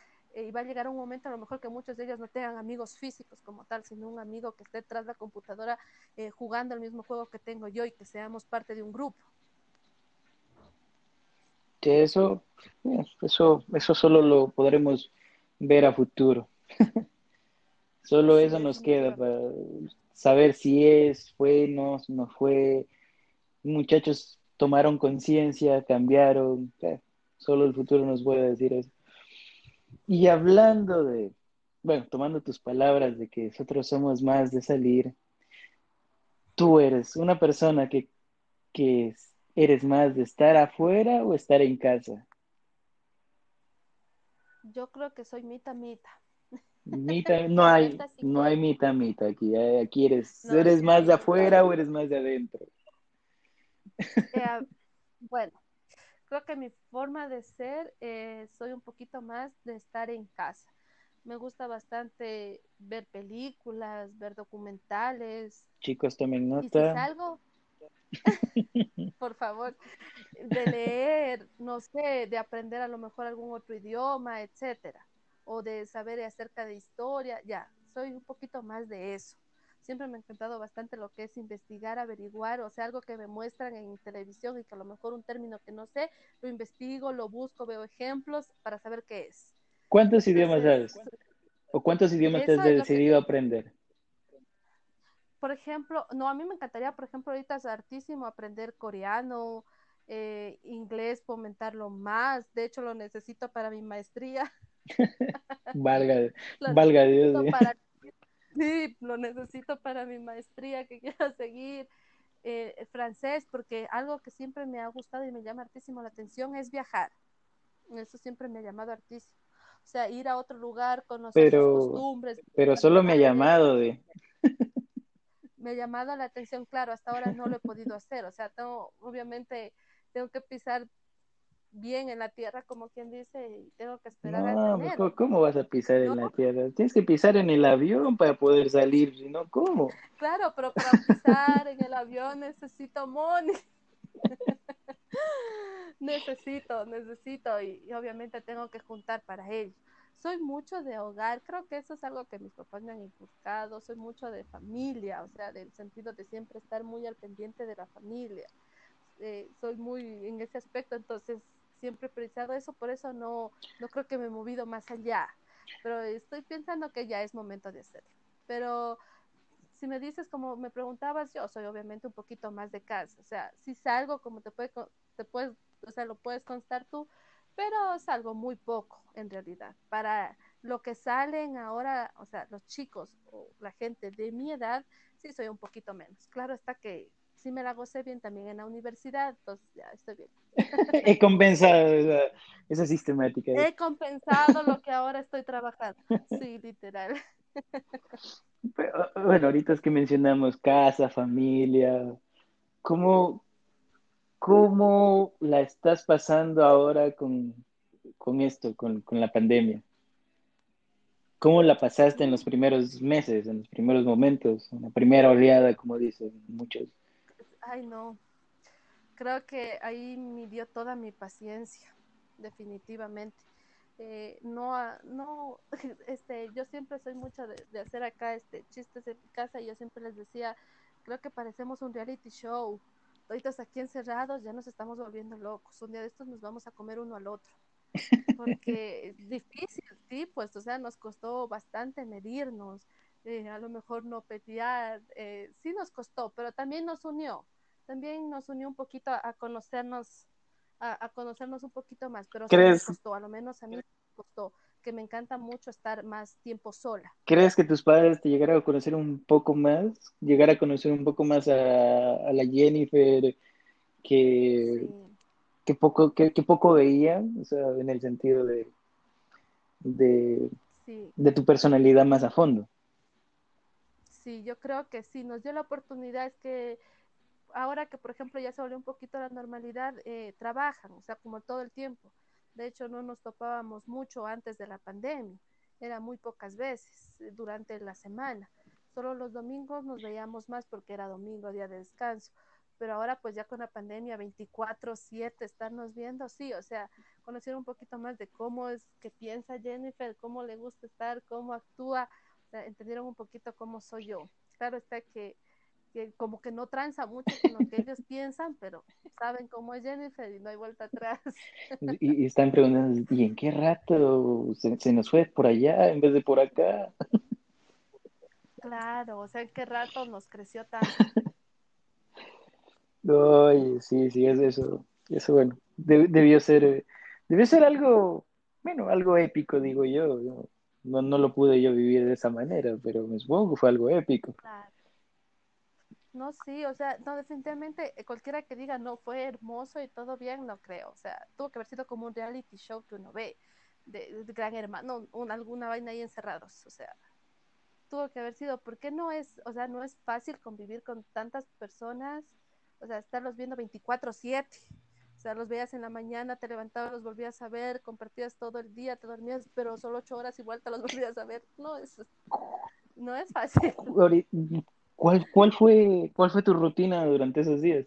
Speaker 2: y va a llegar un momento a lo mejor que muchos de ellos no tengan amigos físicos como tal, sino un amigo que esté tras la computadora eh, jugando el mismo juego que tengo yo y que seamos parte de un grupo.
Speaker 1: Que eso, eh, eso, eso solo lo podremos ver a futuro. solo eso nos queda para saber si es, fue, no, no fue. Muchachos tomaron conciencia, cambiaron. Solo el futuro nos puede decir eso. Y hablando de, bueno, tomando tus palabras de que nosotros somos más de salir, tú eres una persona que, que eres más de estar afuera o estar en casa.
Speaker 2: Yo creo que soy mita mita.
Speaker 1: Mita, no hay, no hay mita mita aquí. Eh, aquí eres, eres más de afuera o eres más de adentro.
Speaker 2: Eh, bueno, creo que mi forma de ser, eh, soy un poquito más de estar en casa. Me gusta bastante ver películas, ver documentales.
Speaker 1: Chicos, tomen nota. Y si
Speaker 2: salgo, por favor, de leer, no sé, de aprender a lo mejor algún otro idioma, etcétera, o de saber acerca de historia, ya, soy un poquito más de eso siempre me ha encantado bastante lo que es investigar, averiguar, o sea, algo que me muestran en televisión y que a lo mejor un término que no sé, lo investigo, lo busco, veo ejemplos para saber qué es.
Speaker 1: ¿Cuántos idiomas sabes? ¿O cuántos idiomas te has decidido aprender?
Speaker 2: Por ejemplo, no, a mí me encantaría, por ejemplo, ahorita es hartísimo aprender coreano, eh, inglés, fomentarlo más. De hecho, lo necesito para mi maestría.
Speaker 1: valga, valga Dios.
Speaker 2: Para Sí, lo necesito para mi maestría que quiero seguir. Eh, francés, porque algo que siempre me ha gustado y me llama hartísimo la atención es viajar. Eso siempre me ha llamado hartísimo. O sea, ir a otro lugar, conocer sus costumbres.
Speaker 1: Pero solo me ha llamado de...
Speaker 2: me ha llamado la atención, claro, hasta ahora no lo he podido hacer. O sea, tengo, obviamente, tengo que pisar bien en la tierra, como quien dice, y tengo que esperar
Speaker 1: no, pues, ¿cómo vas a pisar en la tierra? Tienes que pisar en el avión para poder salir, si no, ¿cómo?
Speaker 2: Claro, pero para pisar en el avión necesito money. necesito, necesito, y, obviamente tengo que juntar para ello. Soy mucho de hogar, creo que eso es algo que mis papás me han inculcado, soy mucho de familia, o sea, del sentido de siempre estar muy al pendiente de la familia. Eh, soy muy en ese aspecto, entonces siempre he pensado eso, por eso no, no creo que me he movido más allá, pero estoy pensando que ya es momento de hacerlo. Pero si me dices, como me preguntabas, yo soy obviamente un poquito más de casa, o sea, si salgo, como te, puede, te puedes, o sea, lo puedes constar tú, pero salgo muy poco en realidad. Para lo que salen ahora, o sea, los chicos o la gente de mi edad, sí soy un poquito menos. Claro está que sí me la gocé bien también en la universidad, entonces ya estoy bien.
Speaker 1: He compensado esa, sistemática.
Speaker 2: He compensado lo que ahora estoy trabajando. Sí, literal.
Speaker 1: bueno, ahorita es que mencionamos casa, familia, ¿cómo, cómo la estás pasando ahora con, esto, con, con la pandemia? ¿Cómo la pasaste en los primeros meses, en los primeros momentos, en la primera oleada, como dicen muchos?
Speaker 2: Ay, no. Creo que ahí me dio toda mi paciencia, definitivamente. Eh, no, no, este, yo siempre soy mucho de, hacer acá este chistes en mi casa y yo siempre les decía, creo que parecemos un reality show. Ahorita aquí encerrados ya nos estamos volviendo locos. Un día de estos nos vamos a comer uno al otro. Porque es difícil, sí, pues, o sea, nos costó bastante medirnos, eh, a lo mejor no pelear, eh, sí nos costó, pero también nos unió también nos unió un poquito a, conocernos, a, conocernos un poquito más, pero sí me costó, a lo menos a mí me costó, que me encanta mucho estar más tiempo sola.
Speaker 1: ¿Crees que tus padres te llegaron a conocer un poco más? Llegar a conocer un poco más a, la Jennifer que, que poco, que, poco veían, o sea, en el sentido de, de, de tu personalidad más a fondo.
Speaker 2: Sí, yo creo que sí, nos dio la oportunidad, es que ahora que, por ejemplo, ya se volvió un poquito la normalidad, eh, trabajan, o sea, como todo el tiempo. De hecho, no nos topábamos mucho antes de la pandemia, era muy pocas veces eh, durante la semana. Solo los domingos nos veíamos más porque era domingo, día de descanso. pero ahora pues ya con la pandemia 24/7 estarnos viendo, sí, o sea, conocer un poquito más de cómo es que piensa Jennifer, cómo le gusta estar, cómo actúa, entendieron un poquito cómo soy yo. Claro está que, que como que no tranza mucho con lo que ellos piensan, pero saben cómo es Jennifer y no hay vuelta atrás.
Speaker 1: Y, y están preguntando, ¿y en qué rato se, se nos fue por allá en vez de por acá?
Speaker 2: Claro, o sea, en qué rato nos creció tanto.
Speaker 1: Oye, sí, sí, es eso. Eso, bueno, deb- debió ser, eh, debió ser algo, bueno, algo épico, digo yo. ¿no? No, no lo pude yo vivir de esa manera, pero me supongo que fue algo épico.
Speaker 2: Claro. No, sí, o sea, no, definitivamente eh, cualquiera que diga no fue hermoso y todo bien, no creo. O sea, tuvo que haber sido como un reality show que uno ve de, Gran Hermano, un- alguna vaina ahí encerrados. O sea, tuvo que haber sido, porque no es, o sea, no es fácil convivir con tantas personas, o sea, estarlos viendo 24/7. O sea, los veías en la mañana, te levantabas, los volvías a ver, compartías todo el día, te dormías, pero solo ocho horas igual te los volvías a ver. No es, no es fácil.
Speaker 1: ¿Cuál, cuál fue, cuál fue tu rutina durante esos días?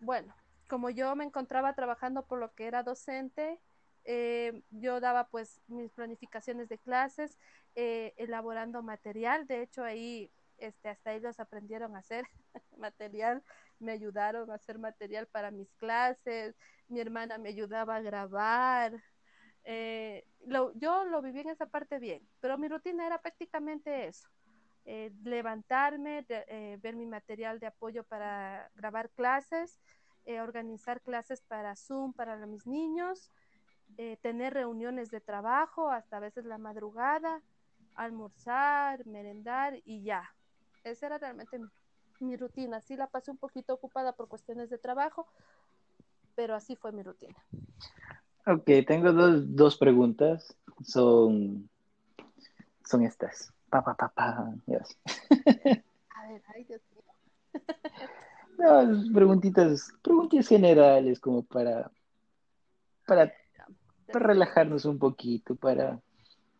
Speaker 2: Bueno, como yo me encontraba trabajando por lo que era docente, eh, yo daba pues mis planificaciones de clases, eh, elaborando material. De hecho, ahí este, hasta ellos aprendieron a hacer material, me ayudaron a hacer material para mis clases, mi hermana me ayudaba a grabar. Eh, yo lo viví en esa parte bien, pero mi rutina era prácticamente eso. Eh, levantarme, eh, ver mi material de apoyo para grabar clases, eh, organizar clases para Zoom para mis niños, eh, tener reuniones de trabajo hasta a veces la madrugada, almorzar, merendar y ya. Esa era realmente mi, mi rutina. Sí la pasé un poquito ocupada por cuestiones de trabajo, pero así fue mi rutina.
Speaker 1: Ok, tengo dos, dos preguntas. Son, son estas. Pa, pa, pa, pa. Yes.
Speaker 2: A ver, ay Dios mío.
Speaker 1: No, preguntitas, preguntas generales como para, para, para relajarnos un poquito, para...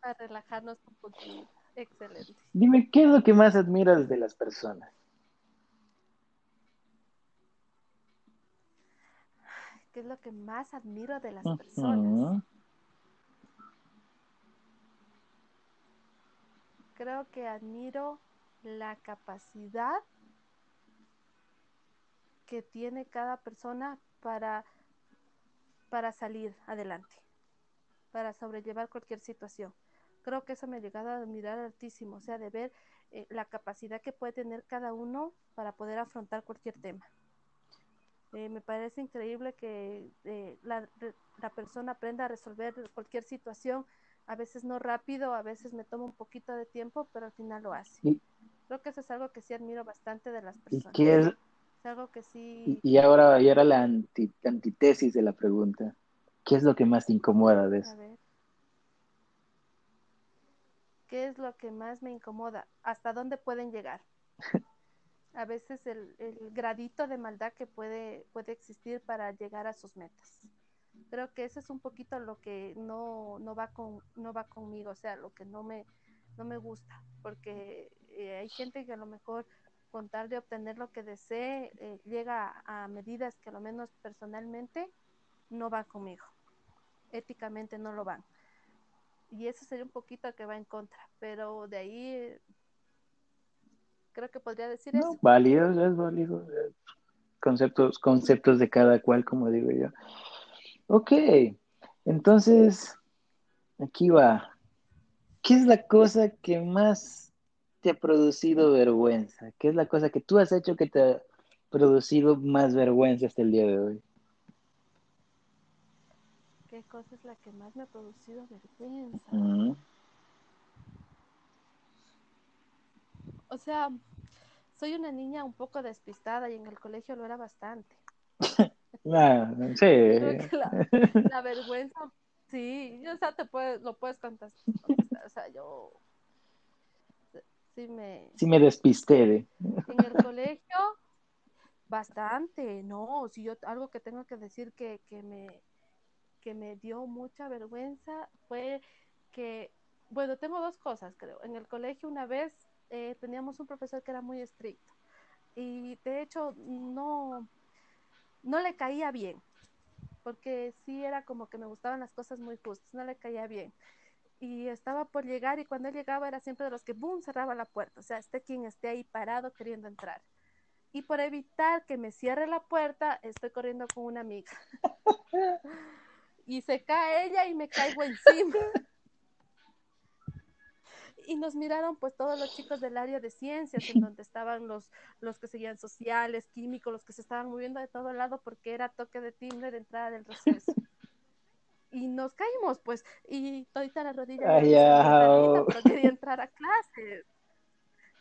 Speaker 2: Para relajarnos un poquito. Excelente.
Speaker 1: Dime, ¿qué es lo que más admiras de las personas?
Speaker 2: ¿Qué es lo que más admiro de las
Speaker 1: Ujú.
Speaker 2: personas? Creo que admiro la capacidad que tiene cada persona para, para salir adelante, para sobrellevar cualquier situación. Creo que eso me ha llegado a admirar altísimo, o sea, de ver eh, la capacidad que puede tener cada uno para poder afrontar cualquier tema. Eh, me parece increíble que eh, la, la, persona aprenda a resolver cualquier situación, a veces no rápido, a veces me toma un poquito de tiempo, pero al final lo hace.
Speaker 1: ¿Y,
Speaker 2: Creo que eso es algo que sí admiro bastante de las
Speaker 1: y
Speaker 2: personas.
Speaker 1: es,
Speaker 2: Es algo que sí...
Speaker 1: y, y ahora, y ahora la anti- antítesis de la pregunta? ¿Qué es lo que más te incomoda de
Speaker 2: A
Speaker 1: eso?
Speaker 2: ver. ¿Qué es lo que más me incomoda? ¿Hasta dónde pueden llegar? A veces el, el gradito de maldad que puede, puede existir para llegar a sus metas. Creo que eso es un poquito lo que no, no, va, con, no va conmigo, o sea, lo que no me, no me gusta, porque eh, hay gente que a lo mejor con tal de obtener lo que desee, eh, llega a, medidas que a lo menos personalmente no van conmigo, éticamente no lo van. Y eso sería un poquito que va en contra, pero de ahí eh, creo que podría decir
Speaker 1: No,
Speaker 2: eso.
Speaker 1: válido, es válido. Conceptos, conceptos de cada cual, como digo yo. Ok, entonces, aquí va. ¿Qué es la cosa que más te ha producido vergüenza? ¿Qué es la cosa que tú has hecho que te ha producido más vergüenza hasta el día de hoy?
Speaker 2: ¿Qué cosa es la que más me ha producido vergüenza? O sea, soy una niña un poco despistada y en el colegio lo era bastante.
Speaker 1: Ah, sí.
Speaker 2: La, la vergüenza, sí, o sea, te puedes, lo puedes contestar, contestar. O sea, yo sí me...
Speaker 1: Sí me despisté de...
Speaker 2: En el colegio, bastante, no, si yo algo que tengo que decir que, que, me, que me dio mucha vergüenza fue que, bueno, tengo dos cosas, creo. En el colegio una vez eh, teníamos un profesor que era muy estricto. y de hecho no, no le caía bien, porque sí era como que me gustaban las cosas muy justas, no le caía bien. Y estaba por llegar y cuando él llegaba era siempre de los que, ¡boom!, cerraba la puerta, o sea, esté quien esté ahí parado queriendo entrar. Y por evitar que me cierre la puerta, estoy corriendo con una amiga. y se cae ella y me caigo encima y nos miraron pues todos los chicos del área de ciencias, en donde estaban los, los que seguían sociales, químicos, los que se estaban moviendo de todo lado porque era toque de timbre de entrada del receso. Y nos caímos, pues, y todita la rodilla
Speaker 1: Ay, ya,
Speaker 2: pero quería entrar a clases.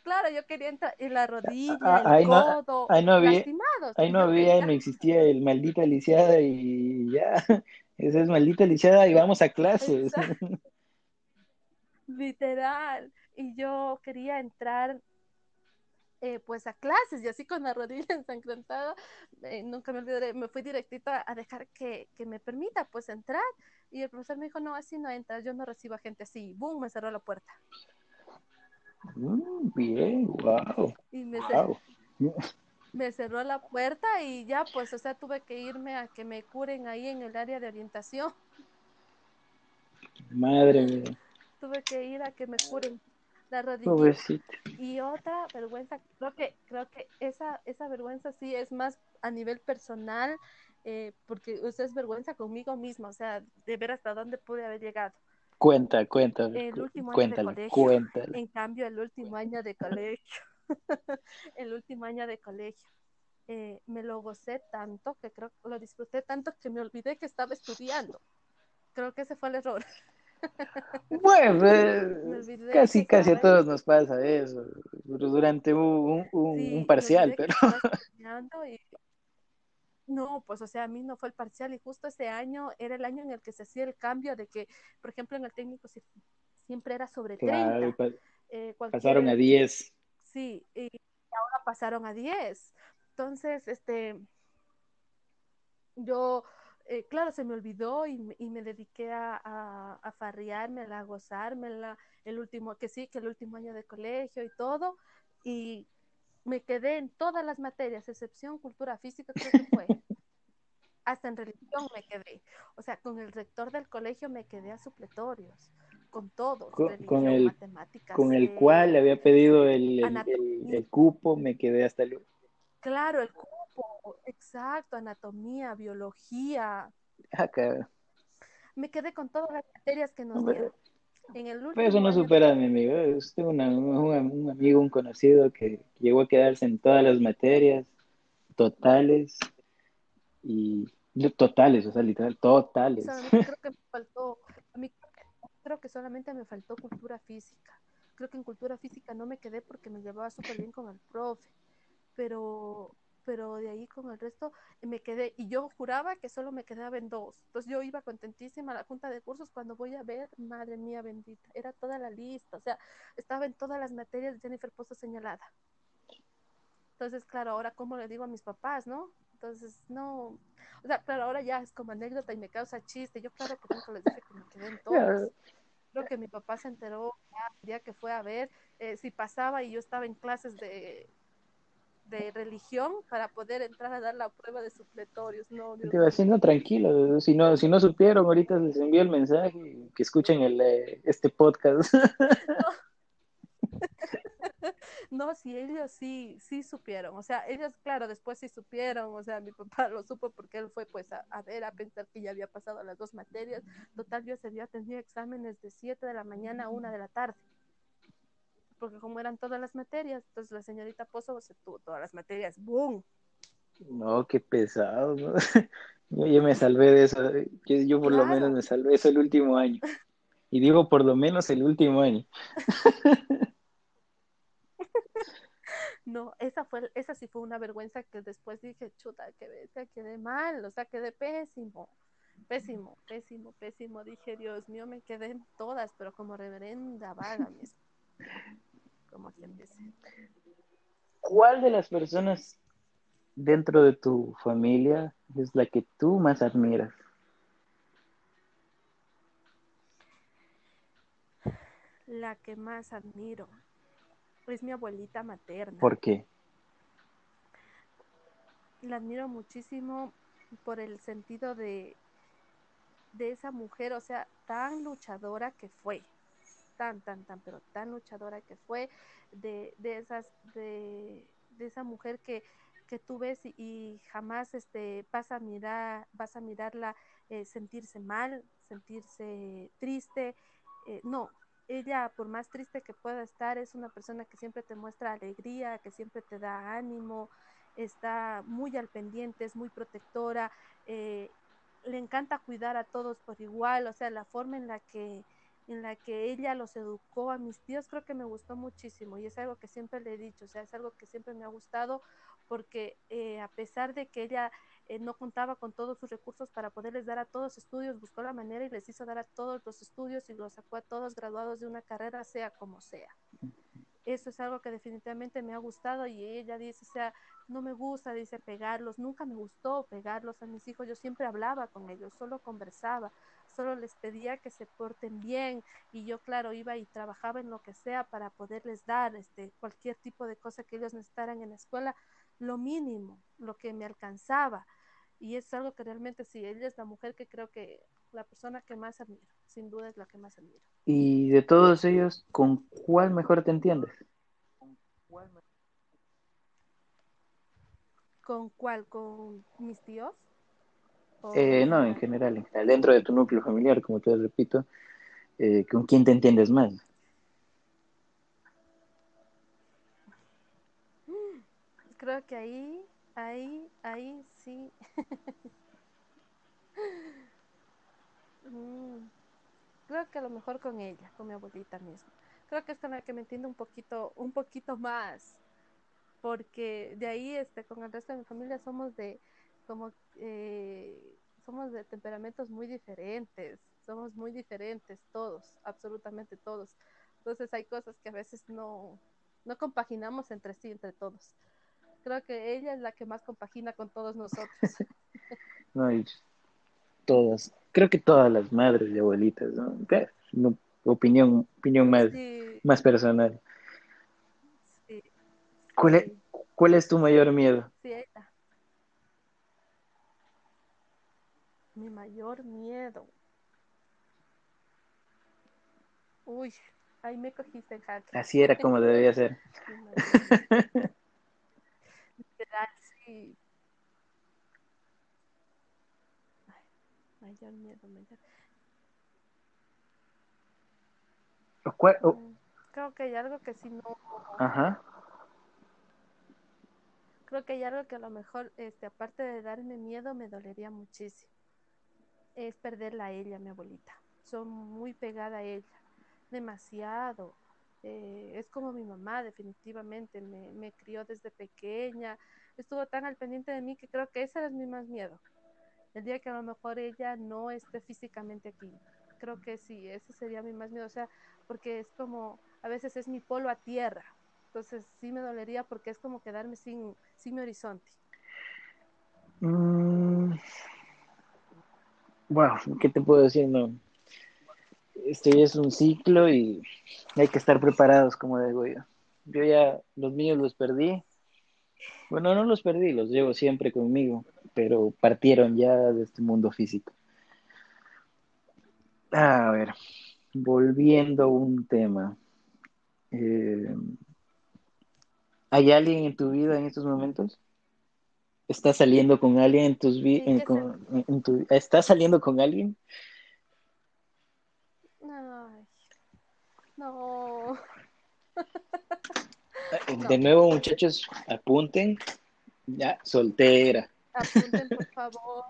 Speaker 2: Claro, yo quería entrar en la rodilla,
Speaker 1: Ah,
Speaker 2: el
Speaker 1: ahí no-
Speaker 2: codo,
Speaker 1: ahí no había-
Speaker 2: lastimados.
Speaker 1: Ahí no había, no existía el maldita lisiada y ya. Esa es maldita lisiada y vamos a clases.
Speaker 2: Exacto. Literal. Y yo quería entrar eh, pues a clases y así con la rodilla ensangrentada, eh, nunca me olvidaré, me fui directito a, dejar que, que, me permita pues entrar y el profesor me dijo, no, así no entras, yo no recibo a gente así, boom, me cerró la puerta.
Speaker 1: Mm, bien, wow.
Speaker 2: Y me,
Speaker 1: wow.
Speaker 2: me cerró la puerta y ya pues, o sea, tuve que irme a que me curen ahí en el área de orientación.
Speaker 1: Madre mía.
Speaker 2: Tuve que ir a que me curen la rodilla.
Speaker 1: Pobrecita.
Speaker 2: Y otra vergüenza, creo que, creo que esa, esa vergüenza sí es más a nivel personal, eh, porque usted es vergüenza conmigo misma, o sea, de ver hasta dónde pude haber llegado.
Speaker 1: Cuenta, cuenta.
Speaker 2: El último año
Speaker 1: cuéntalo,
Speaker 2: de colegio.
Speaker 1: cuéntalo.
Speaker 2: En cambio, el último año de colegio, el último año de colegio, eh, me lo gocé tanto que creo que lo disfruté tanto que me olvidé que estaba estudiando. Creo que ese fue el error.
Speaker 1: Bueno, eh, casi, casi a todos nos pasa eso, durante un, un,
Speaker 2: sí,
Speaker 1: un parcial, pero...
Speaker 2: Y... No, pues o sea, a mí no fue el parcial y justo ese año era el año en el que se hacía el cambio de que, por ejemplo, en el técnico siempre era sobre
Speaker 1: claro,
Speaker 2: 30. Eh, cualquier...
Speaker 1: Pasaron a 10.
Speaker 2: Sí, y ahora pasaron a 10. Entonces, este, yo eh, claro, se me olvidó y, y me dediqué a, a, a, farreármela, a gozármela, el último, que sí, que el último año de colegio y todo, y me quedé en todas las materias, excepción cultura física, creo que fue. Hasta en religión me quedé. O sea, con el rector del colegio me quedé a supletorios, con todos,
Speaker 1: con,
Speaker 2: religión,
Speaker 1: con el,
Speaker 2: matemáticas.
Speaker 1: Con el
Speaker 2: eh,
Speaker 1: cual le había pedido el, el, el, el cupo, me quedé hasta el...
Speaker 2: Claro, el cupo exacto, anatomía, biología.
Speaker 1: Acá.
Speaker 2: Me quedé con todas las materias que nos dieron. En el
Speaker 1: Pero eso no supera a mi amigo. Es una, un, un, amigo, un conocido que llegó a quedarse en todas las materias totales y totales, o sea, literal, totales.
Speaker 2: creo que me faltó, a mí creo que solamente me faltó cultura física. Creo que en cultura física no me quedé porque me llevaba súper bien con el profe, pero pero de ahí con el resto me quedé y yo juraba que solo me quedaba en dos. Entonces yo iba contentísima a la junta de cursos cuando voy a ver, madre mía bendita, era toda la lista, o sea, estaba en todas las materias de Jennifer Pozo señalada. Entonces, claro, ahora cómo le digo a mis papás, ¿no? Entonces, no, o sea, claro, ahora ya es como anécdota y me causa chiste. Yo claro que nunca les dije que me quedé en todas. Creo que mi papá se enteró ya el día que fue a ver eh, si pasaba y yo estaba en clases de de religión para poder entrar a dar la prueba de supletorios. No,
Speaker 1: Te iba haciendo tranquilo, si no, si no supieron, ahorita les envío el mensaje que escuchen el, eh, este podcast.
Speaker 2: No. no, si ellos sí, sí supieron, o sea, ellos, claro, después sí supieron, o sea, mi papá lo supo porque él fue pues a, a ver, a pensar que ya había pasado las dos materias. Total, yo ese día tenía exámenes de 7 de la mañana a 1 de la tarde porque como eran todas las materias, entonces la señorita Pozo se tuvo todas las materias, ¡boom!
Speaker 1: No, qué pesado, ¿no? Yo, me salvé de eso, yo, yo por claro. lo menos me salvé eso el último año. Y digo por lo menos el último año.
Speaker 2: No, esa fue, esa sí fue una vergüenza que después dije, chuta, que quedé mal, o sea, quedé pésimo, pésimo, pésimo, pésimo. Dije, Dios mío, me quedé en todas, pero como reverenda vaga mismo como.
Speaker 1: ¿Cuál de las personas dentro de tu familia es la que tú más admiras?
Speaker 2: La que más admiro es mi abuelita materna.
Speaker 1: ¿Por qué?
Speaker 2: la admiro muchísimo por el sentido de, de esa mujer, o sea, tan luchadora que fue, tan, tan, tan, pero tan luchadora que fue, de, de esas, de, esa mujer que, que tú ves y, y, jamás este, vas a mirar, vas a mirarla eh, sentirse mal, sentirse triste, eh, no, ella, por más triste que pueda estar, es una persona que siempre te muestra alegría, que siempre te da ánimo, está muy al pendiente, es muy protectora, eh, le encanta cuidar a todos por igual, o sea, la forma en la que en la que ella los educó a mis tíos, creo que me gustó muchísimo y es algo que siempre le he dicho, o sea, es algo que siempre me ha gustado porque eh, a pesar de que ella eh, no contaba con todos sus recursos para poderles dar a todos estudios, buscó la manera y les hizo dar a todos los estudios y los sacó a todos graduados de una carrera, sea como sea. Eso es algo que definitivamente me ha gustado y ella dice, o sea, no me gusta, dice, pegarlos, nunca me gustó pegarlos a mis hijos, yo siempre hablaba con ellos, solo conversaba, solo les pedía que se porten bien y yo, claro, iba y trabajaba en lo que sea para poderles dar este, cualquier tipo de cosa que ellos necesitaran en la escuela, lo mínimo, lo que me alcanzaba. Y es algo que realmente sí, ella es la mujer que creo que la persona que más admiro, sin duda es la que más admiro.
Speaker 1: Y de todos ellos, ¿con cuál mejor te entiendes?
Speaker 2: ¿Con cuál? ¿Con mis tíos?
Speaker 1: Eh, no, en general, en general, dentro de tu núcleo familiar, como te repito, eh, ¿con quién te entiendes más?
Speaker 2: Creo que ahí, ahí, ahí sí. mm, creo que a lo mejor con ella, con mi abuelita misma. Creo que es con la que me entiende un poquito, un poquito más, porque de ahí, este, con el resto de mi familia somos de, como, eh, somos de temperamentos muy diferentes, somos muy diferentes todos, absolutamente todos. Entonces hay cosas que a veces no, no compaginamos entre sí, entre todos. Creo que ella es la que más compagina con todos nosotros.
Speaker 1: no, y todas, creo que todas las madres y abuelitas, ¿no? no opinión, opinión más, sí. más personal. Sí. ¿Cuál, es, ¿Cuál es tu mayor miedo?
Speaker 2: Sí, ella. Mi mayor miedo. Uy, ahí me cogiste en jaque.
Speaker 1: Así era como debía ser.
Speaker 2: Literal, sí. Ay, mayor miedo, mayor.
Speaker 1: Oh.
Speaker 2: Creo que hay algo que si no.
Speaker 1: Ajá.
Speaker 2: Creo que hay algo que a lo mejor, este, aparte de darme miedo, me dolería muchísimo. Es perderla a ella, mi abuelita. Soy muy pegada a ella. Demasiado. Eh, es como mi mamá, definitivamente. Me, me, crió desde pequeña. Estuvo tan al pendiente de mí que creo que ese es mi más miedo. El día que a lo mejor ella no esté físicamente aquí. Creo que sí, ese sería mi más miedo. O sea, porque es como, a veces es mi polo a tierra. Entonces sí me dolería porque es como quedarme sin, sin mi horizonte.
Speaker 1: Mm. Bueno, ¿qué te puedo decir? No. Este es un ciclo y hay que estar preparados, como digo yo. Yo ya los míos los perdí. Bueno, no los perdí, los llevo siempre conmigo, pero partieron ya de este mundo físico. A ver, volviendo a un tema. Eh, ¿Hay alguien en tu vida en estos momentos? ¿Estás saliendo con alguien en tus vidas? En, tu... ¿Estás saliendo con alguien?
Speaker 2: Ay, no.
Speaker 1: De nuevo, muchachos, apunten. Ya, soltera.
Speaker 2: Apunten, por favor.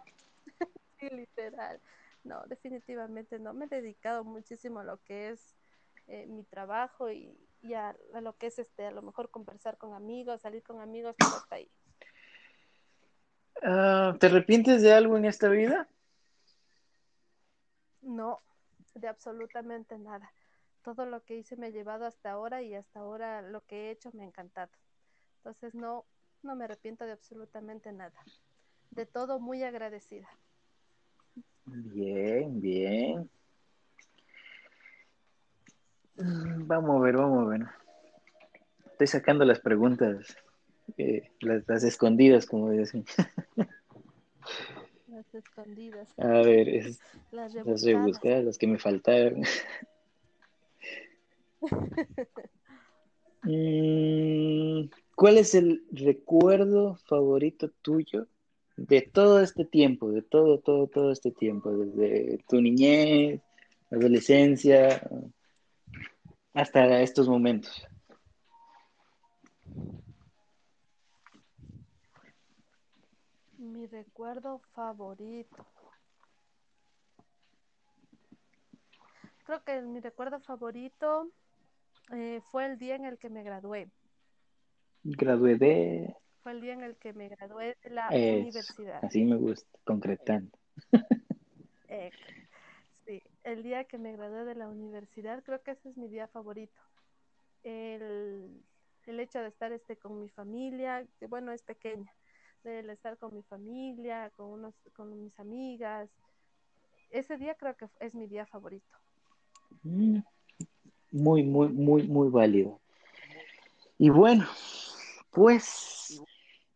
Speaker 2: sí, literal. No, definitivamente no. Me he dedicado muchísimo a lo que es eh, mi trabajo y, y a, a, lo que es este, a lo mejor conversar con amigos, salir con amigos, todo hasta ahí.
Speaker 1: Uh, ¿Te arrepientes de algo en esta vida?
Speaker 2: No, de absolutamente nada. Todo lo que hice me ha llevado hasta ahora y hasta ahora lo que he hecho me ha encantado. Entonces no, no me arrepiento de absolutamente nada. De todo muy agradecida.
Speaker 1: Bien, bien. Vamos a ver, vamos a ver. Estoy sacando las preguntas eh, las, las, escondidas, como dicen.
Speaker 2: Las escondidas.
Speaker 1: A ver, es,
Speaker 2: las
Speaker 1: rebuscadas, las, rebuscadas, las que me faltaron. mm, ¿Cuál es el recuerdo favorito tuyo de todo este tiempo, de todo, todo, todo este tiempo, desde tu niñez, adolescencia, hasta estos momentos?
Speaker 2: Mi recuerdo favorito. Creo que mi recuerdo favorito eh, fue el día en el que me gradué.
Speaker 1: Gradué de...
Speaker 2: Fue el día en el que me gradué de la universidad.
Speaker 1: Así me gusta, concretando.
Speaker 2: Eh, sí, el día que me gradué de la universidad, creo que ese es mi día favorito. El, el hecho de estar este, con mi familia, que bueno, es pequeña, el estar con mi familia, con, unos, con mis amigas. Ese día creo que es mi día favorito.
Speaker 1: Mm, muy, muy, muy, muy válido. Y bueno, pues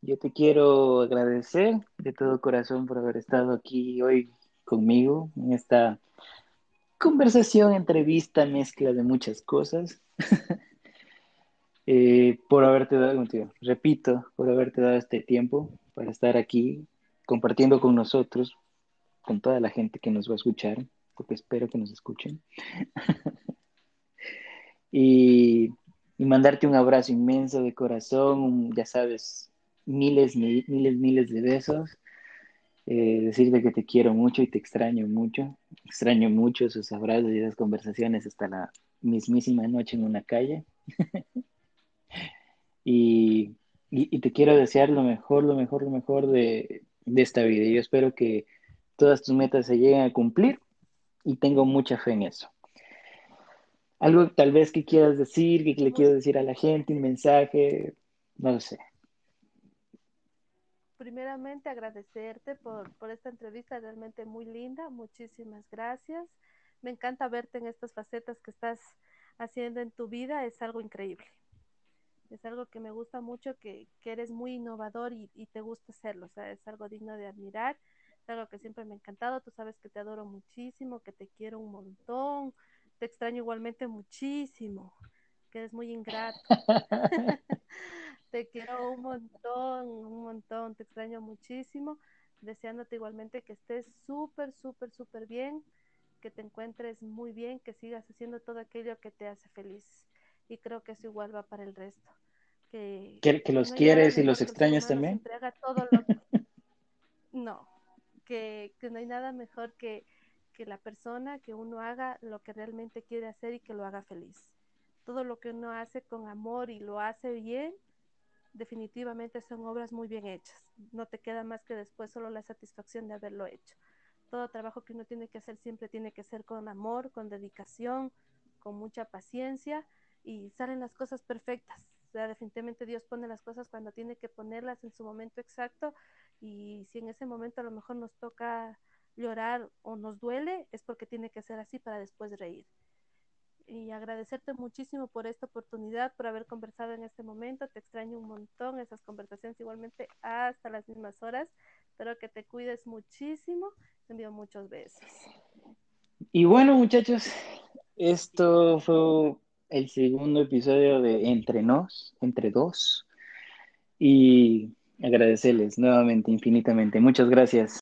Speaker 1: yo te quiero agradecer de todo corazón por haber estado aquí hoy conmigo en esta conversación, entrevista, mezcla de muchas cosas. eh, por haberte dado, repito, por haberte dado este tiempo para estar aquí compartiendo con nosotros, con toda la gente que nos va a escuchar, porque espero que nos escuchen. y, y, mandarte un abrazo inmenso de corazón, un, ya sabes, miles, miles, miles de besos. Eh, decirte que te quiero mucho y te extraño mucho. Extraño mucho esos abrazos y esas conversaciones hasta la mismísima noche en una calle. y, y, te quiero desear lo mejor, lo mejor, lo mejor de, de esta vida. Yo espero que todas tus metas se lleguen a cumplir y tengo mucha fe en eso. Algo tal vez que quieras decir, que le quieras decir a la gente, un mensaje, no lo sé.
Speaker 2: Primeramente agradecerte por, por esta entrevista realmente muy linda, muchísimas gracias. Me encanta verte en estas facetas que estás haciendo en tu vida, es algo increíble. Es algo que me gusta mucho, que, que eres muy innovador y, y, te gusta hacerlo, o sea, es algo digno de admirar, es algo que siempre me ha encantado, tú sabes que te adoro muchísimo, que te quiero un montón, te extraño igualmente muchísimo, que eres muy ingrato. te quiero un montón, un montón, te extraño muchísimo, deseándote igualmente que estés súper, súper, súper bien, que te encuentres muy bien, que sigas haciendo todo aquello que te hace feliz. Y creo que eso igual va para el resto. Que,
Speaker 1: que, que los no quieres y los extrañas también.
Speaker 2: Todo lo no, que, que no hay nada mejor que que la persona, que uno haga lo que realmente quiere hacer y que lo haga feliz. Todo lo que uno hace con amor y lo hace bien, definitivamente son obras muy bien hechas. No te queda más que después solo la satisfacción de haberlo hecho. Todo trabajo que uno tiene que hacer siempre tiene que ser con amor, con dedicación, con mucha paciencia y salen las cosas perfectas. O sea, definitivamente Dios pone las cosas cuando tiene que ponerlas en su momento exacto y si en ese momento a lo mejor nos toca llorar o nos duele, es porque tiene que ser así para después reír. Y agradecerte muchísimo por esta oportunidad, por haber conversado en este momento. Te extraño un montón esas conversaciones igualmente hasta las mismas horas. Espero que te cuides muchísimo. Te envío muchos besos.
Speaker 1: Y bueno, muchachos, esto fue el segundo episodio de Entre Nos, Entre Dos. Y agradecerles nuevamente infinitamente. Muchas gracias.